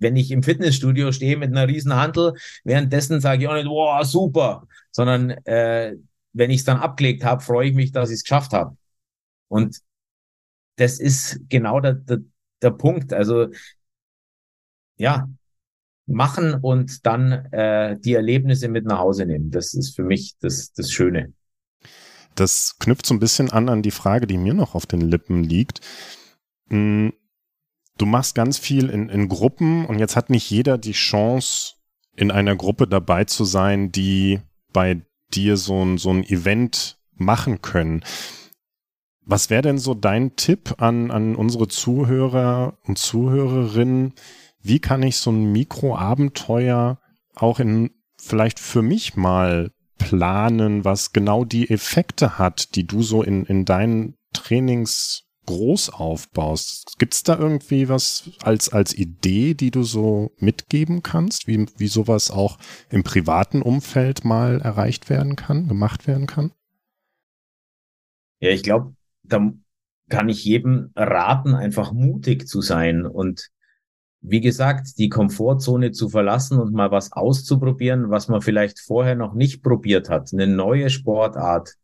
wenn ich im Fitnessstudio stehe mit einer riesen Handel, währenddessen sage ich auch nicht, wow, super, sondern äh, wenn ich es dann abgelegt habe, freue ich mich, dass ich es geschafft habe. Und das ist genau der, der, der Punkt. Also ja, machen und dann äh, die Erlebnisse mit nach Hause nehmen. Das ist für mich das, das Schöne. Das knüpft so ein bisschen an an die Frage, die mir noch auf den Lippen liegt. Hm, du machst ganz viel in, in Gruppen und jetzt hat nicht jeder die Chance, in einer Gruppe dabei zu sein, die bei dir so ein, so ein Event machen können. Was wäre denn so dein Tipp an, an unsere Zuhörer und Zuhörerinnen? Wie kann ich so ein Mikroabenteuer auch in vielleicht für mich mal planen, was genau die Effekte hat, die du so in, in deinen Trainings groß aufbaust. Gibt es da irgendwie was als, als Idee, die du so mitgeben kannst, wie, wie sowas auch im privaten Umfeld mal erreicht werden kann, gemacht werden kann? Ja, ich glaube, da kann ich jedem raten, einfach mutig zu sein und wie gesagt, die Komfortzone zu verlassen und mal was auszuprobieren, was man vielleicht vorher noch nicht probiert hat, eine neue Sportart,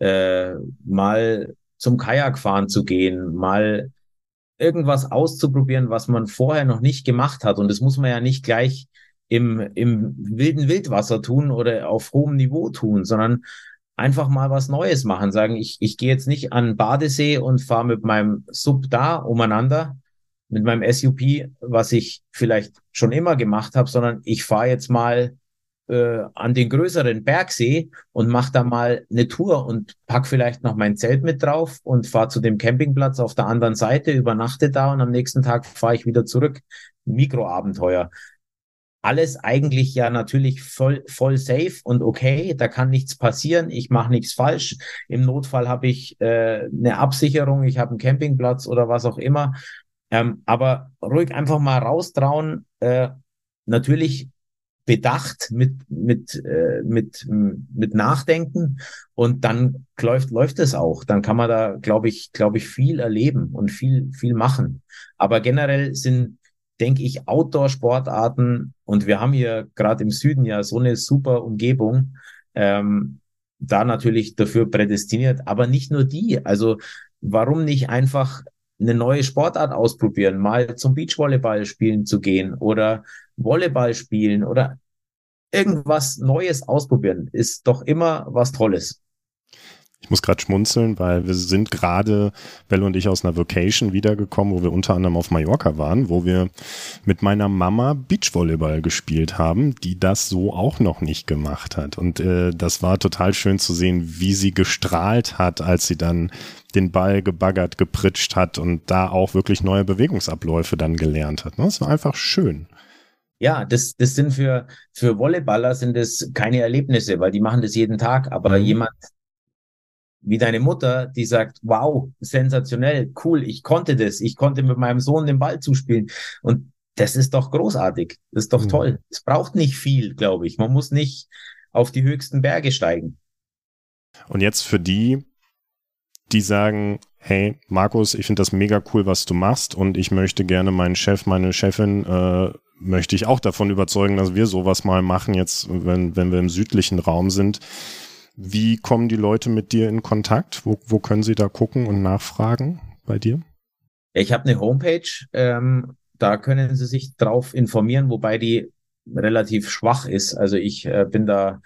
äh, mal zum Kajakfahren zu gehen, mal irgendwas auszuprobieren, was man vorher noch nicht gemacht hat. Und das muss man ja nicht gleich im, im wilden Wildwasser tun oder auf hohem Niveau tun, sondern einfach mal was Neues machen. Sagen, ich, ich gehe jetzt nicht an Badesee und fahre mit meinem Sub da umeinander, mit meinem SUP, was ich vielleicht schon immer gemacht habe, sondern ich fahre jetzt mal äh, an den größeren Bergsee und mache da mal eine Tour und pack vielleicht noch mein Zelt mit drauf und fahre zu dem Campingplatz auf der anderen Seite, übernachte da und am nächsten Tag fahre ich wieder zurück. Mikroabenteuer. Alles eigentlich ja natürlich voll, voll safe und okay, da kann nichts passieren, ich mache nichts falsch. Im Notfall habe ich äh, eine Absicherung, ich habe einen Campingplatz oder was auch immer. Ähm, aber ruhig einfach mal raustrauen. Äh, natürlich bedacht mit mit äh, mit mit Nachdenken und dann läuft läuft es auch. Dann kann man da glaube ich glaube ich viel erleben und viel viel machen. Aber generell sind denke ich Outdoor Sportarten und wir haben hier gerade im Süden ja so eine super Umgebung ähm, da natürlich dafür prädestiniert. Aber nicht nur die. Also warum nicht einfach eine neue Sportart ausprobieren, mal zum Beachvolleyball spielen zu gehen oder Volleyball spielen oder irgendwas Neues ausprobieren, ist doch immer was Tolles. Ich muss gerade schmunzeln, weil wir sind gerade, Belle und ich, aus einer Vacation wiedergekommen, wo wir unter anderem auf Mallorca waren, wo wir mit meiner Mama Beachvolleyball gespielt haben, die das so auch noch nicht gemacht hat. Und äh, das war total schön zu sehen, wie sie gestrahlt hat, als sie dann den Ball gebaggert, gepritscht hat und da auch wirklich neue Bewegungsabläufe dann gelernt hat. Das war einfach schön. Ja, das, das sind für, für Volleyballer sind das keine Erlebnisse, weil die machen das jeden Tag. Aber mhm. jemand wie deine Mutter, die sagt, wow, sensationell, cool, ich konnte das, ich konnte mit meinem Sohn den Ball zuspielen. Und das ist doch großartig. Das ist doch mhm. toll. Es braucht nicht viel, glaube ich. Man muss nicht auf die höchsten Berge steigen. Und jetzt für die, die sagen, hey, Markus, ich finde das mega cool, was du machst und ich möchte gerne meinen Chef, meine Chefin äh, möchte ich auch davon überzeugen, dass wir sowas mal machen, jetzt, wenn, wenn wir im südlichen Raum sind. Wie kommen die Leute mit dir in Kontakt? Wo, wo können sie da gucken und nachfragen bei dir? Ich habe eine Homepage, ähm, da können Sie sich drauf informieren, wobei die relativ schwach ist. Also ich äh, bin da,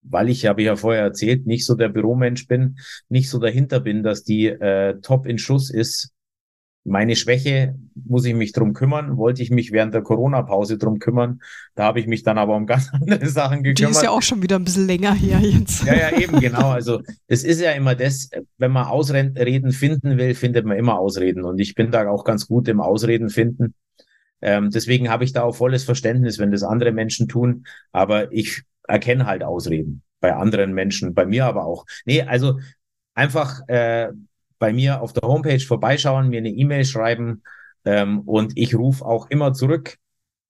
weil ich, habe ich ja vorher erzählt, nicht so der Büromensch bin, nicht so dahinter bin, dass die äh, top in Schuss ist, meine Schwäche muss ich mich drum kümmern, wollte ich mich während der Corona-Pause drum kümmern. Da habe ich mich dann aber um ganz andere Sachen gekümmert. Die ist ja auch schon wieder ein bisschen länger hier jetzt. Ja, ja, eben, genau. Also das ist ja immer das, wenn man Ausreden finden will, findet man immer Ausreden. Und ich bin da auch ganz gut im Ausreden finden. Ähm, deswegen habe ich da auch volles Verständnis, wenn das andere Menschen tun. Aber ich erkenne halt Ausreden bei anderen Menschen, bei mir aber auch. Nee, also einfach äh, bei mir auf der Homepage vorbeischauen, mir eine E-Mail schreiben ähm, und ich rufe auch immer zurück.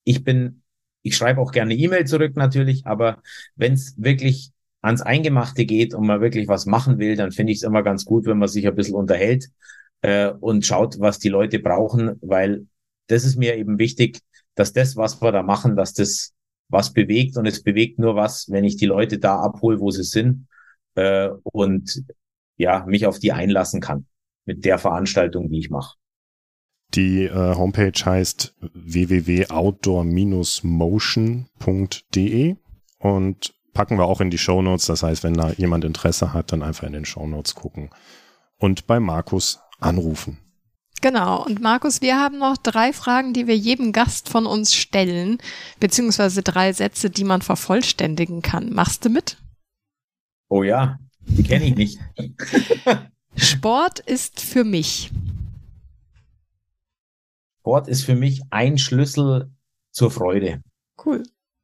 Ich bin, ich schreibe auch gerne E-Mail zurück natürlich, aber wenn es wirklich ans Eingemachte geht und man wirklich was machen will, dann finde ich es immer ganz gut, wenn man sich ein bisschen unterhält äh, und schaut, was die Leute brauchen, weil das ist mir eben wichtig, dass das, was wir da machen, dass das was bewegt und es bewegt nur was, wenn ich die Leute da abhole, wo sie sind äh, und ja, mich auf die einlassen kann mit der Veranstaltung, die ich mache. Die äh, Homepage heißt www.outdoor-motion.de und packen wir auch in die Show Notes. Das heißt, wenn da jemand Interesse hat, dann einfach in den Show Notes gucken und bei Markus anrufen. Genau. Und Markus, wir haben noch drei Fragen, die wir jedem Gast von uns stellen, beziehungsweise drei Sätze, die man vervollständigen kann. Machst du mit? Oh ja, die kenne ich nicht. Sport ist für mich. Sport ist für mich ein Schlüssel zur Freude. Cool.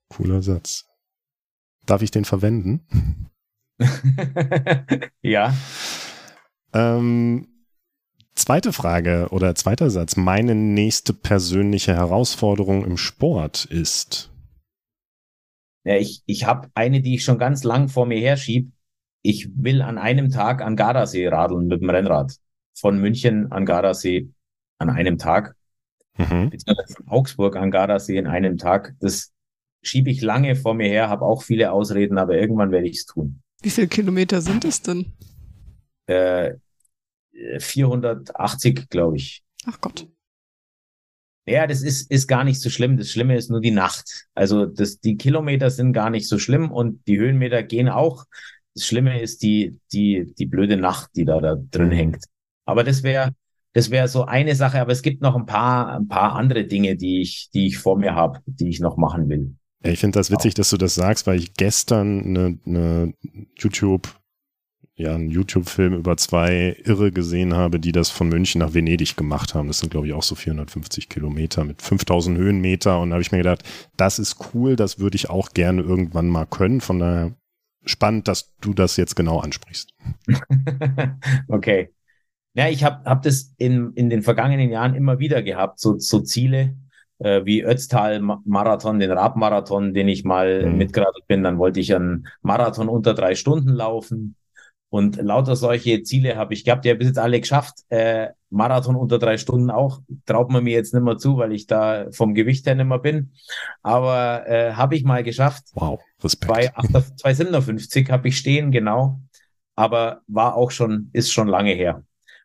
Cooler Satz. Darf ich den verwenden? ja. Ähm, zweite Frage oder zweiter Satz. Meine nächste persönliche Herausforderung im Sport ist. Ja, ich, ich habe eine, die ich schon ganz lang vor mir herschiebe ich will an einem Tag an Gardasee radeln mit dem Rennrad. Von München an Gardasee an einem Tag. Mhm. Beziehungsweise von Augsburg an Gardasee in einem Tag. Das schiebe ich lange vor mir her, habe auch viele Ausreden, aber irgendwann werde ich es tun. Wie viele Kilometer sind es denn? Äh, 480, glaube ich. Ach Gott. Ja, das ist, ist gar nicht so schlimm. Das Schlimme ist nur die Nacht. Also das, die Kilometer sind gar nicht so schlimm und die Höhenmeter gehen auch. Das Schlimme ist die, die, die blöde Nacht, die da, da drin hängt. Aber das wäre, das wäre so eine Sache. Aber es gibt noch ein paar, ein paar andere Dinge, die ich, die ich vor mir habe, die ich noch machen will. Ja, ich finde das witzig, dass du das sagst, weil ich gestern eine, eine YouTube, ja, einen YouTube-Film über zwei Irre gesehen habe, die das von München nach Venedig gemacht haben. Das sind, glaube ich, auch so 450 Kilometer mit 5000 Höhenmeter. Und da habe ich mir gedacht, das ist cool, das würde ich auch gerne irgendwann mal können. Von daher spannend, dass du das jetzt genau ansprichst. okay. Ja, ich habe hab das in, in den vergangenen Jahren immer wieder gehabt, so, so Ziele äh, wie Ötztal-Marathon, den Radmarathon, den ich mal mhm. mitgeradelt bin. Dann wollte ich einen Marathon unter drei Stunden laufen. Und lauter solche Ziele habe ich gehabt. Die habe ich jetzt alle geschafft. Äh, Marathon unter drei Stunden auch. Traut man mir jetzt nicht mehr zu, weil ich da vom Gewicht her nicht mehr bin. Aber äh, habe ich mal geschafft. Wow, Respekt. 257 habe ich stehen, genau. Aber war auch schon, ist schon lange her.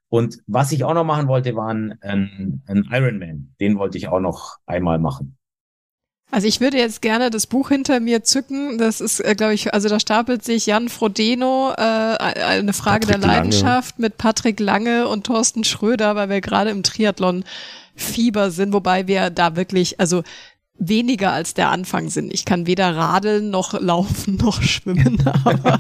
Und was ich auch noch machen wollte, war ein, ein, ein Ironman. Den wollte ich auch noch einmal machen. Also ich würde jetzt gerne das Buch hinter mir zücken. Das ist, äh, glaube ich, also da stapelt sich Jan Frodeno, äh, eine Frage Patrick der Leidenschaft Lange. mit Patrick Lange und Thorsten Schröder, weil wir gerade im Triathlon Fieber sind, wobei wir da wirklich, also weniger als der Anfang sind. Ich kann weder radeln noch laufen noch schwimmen, aber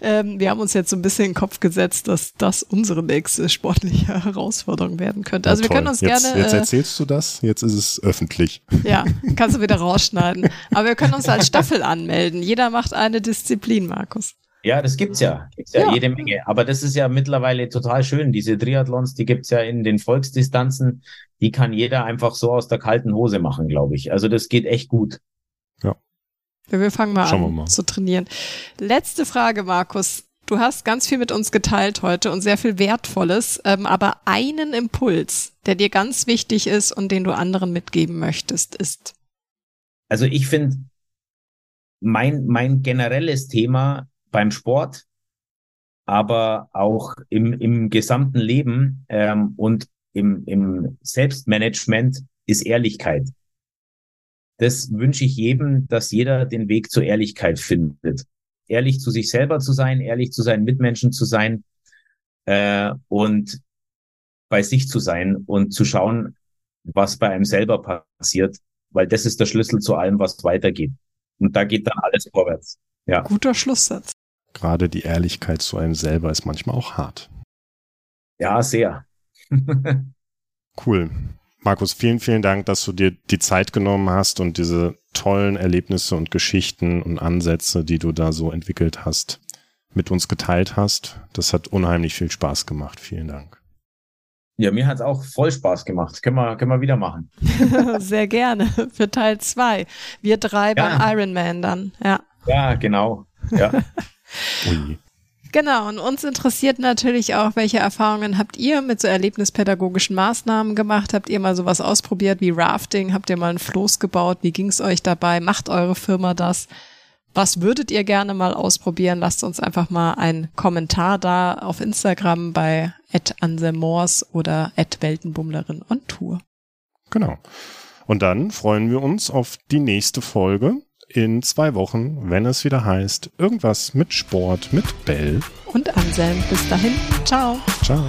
ähm, wir haben uns jetzt so ein bisschen in den Kopf gesetzt, dass das unsere nächste sportliche Herausforderung werden könnte. Also ja, wir können uns jetzt, gerne. Jetzt äh, erzählst du das, jetzt ist es öffentlich. Ja, kannst du wieder rausschneiden. Aber wir können uns als Staffel anmelden. Jeder macht eine Disziplin, Markus. Ja, das gibt's ja. Gibt's ja, ja, jede Menge. Aber das ist ja mittlerweile total schön. Diese Triathlons, die gibt's ja in den Volksdistanzen. Die kann jeder einfach so aus der kalten Hose machen, glaube ich. Also das geht echt gut. Ja. Wir fangen mal Schauen an mal. zu trainieren. Letzte Frage, Markus. Du hast ganz viel mit uns geteilt heute und sehr viel Wertvolles, ähm, aber einen Impuls, der dir ganz wichtig ist und den du anderen mitgeben möchtest, ist also ich finde, mein, mein generelles Thema beim Sport, aber auch im, im gesamten Leben ähm, und im, im Selbstmanagement ist Ehrlichkeit. Das wünsche ich jedem, dass jeder den Weg zur Ehrlichkeit findet. Ehrlich zu sich selber zu sein, ehrlich zu seinen Mitmenschen zu sein äh, und bei sich zu sein und zu schauen, was bei einem selber passiert, weil das ist der Schlüssel zu allem, was weitergeht. Und da geht dann alles vorwärts. Ja. Guter Schlusssatz. Gerade die Ehrlichkeit zu einem selber ist manchmal auch hart. Ja, sehr. cool. Markus, vielen, vielen Dank, dass du dir die Zeit genommen hast und diese tollen Erlebnisse und Geschichten und Ansätze, die du da so entwickelt hast, mit uns geteilt hast. Das hat unheimlich viel Spaß gemacht. Vielen Dank. Ja, mir hat's auch voll Spaß gemacht. Können wir, können wir wieder machen. Sehr gerne. Für Teil zwei. Wir drei ja. beim Ironman dann. Ja. Ja, genau. Ja. Ui. Genau, und uns interessiert natürlich auch, welche Erfahrungen habt ihr mit so erlebnispädagogischen Maßnahmen gemacht? Habt ihr mal sowas ausprobiert wie Rafting? Habt ihr mal ein Floß gebaut? Wie ging's euch dabei? Macht eure Firma das? Was würdet ihr gerne mal ausprobieren? Lasst uns einfach mal einen Kommentar da auf Instagram bei @anselmors oder @weltenbummlerin on Tour. Genau. Und dann freuen wir uns auf die nächste Folge in zwei Wochen, wenn es wieder heißt, irgendwas mit Sport mit Bell und Anselm. Bis dahin, ciao. Ciao.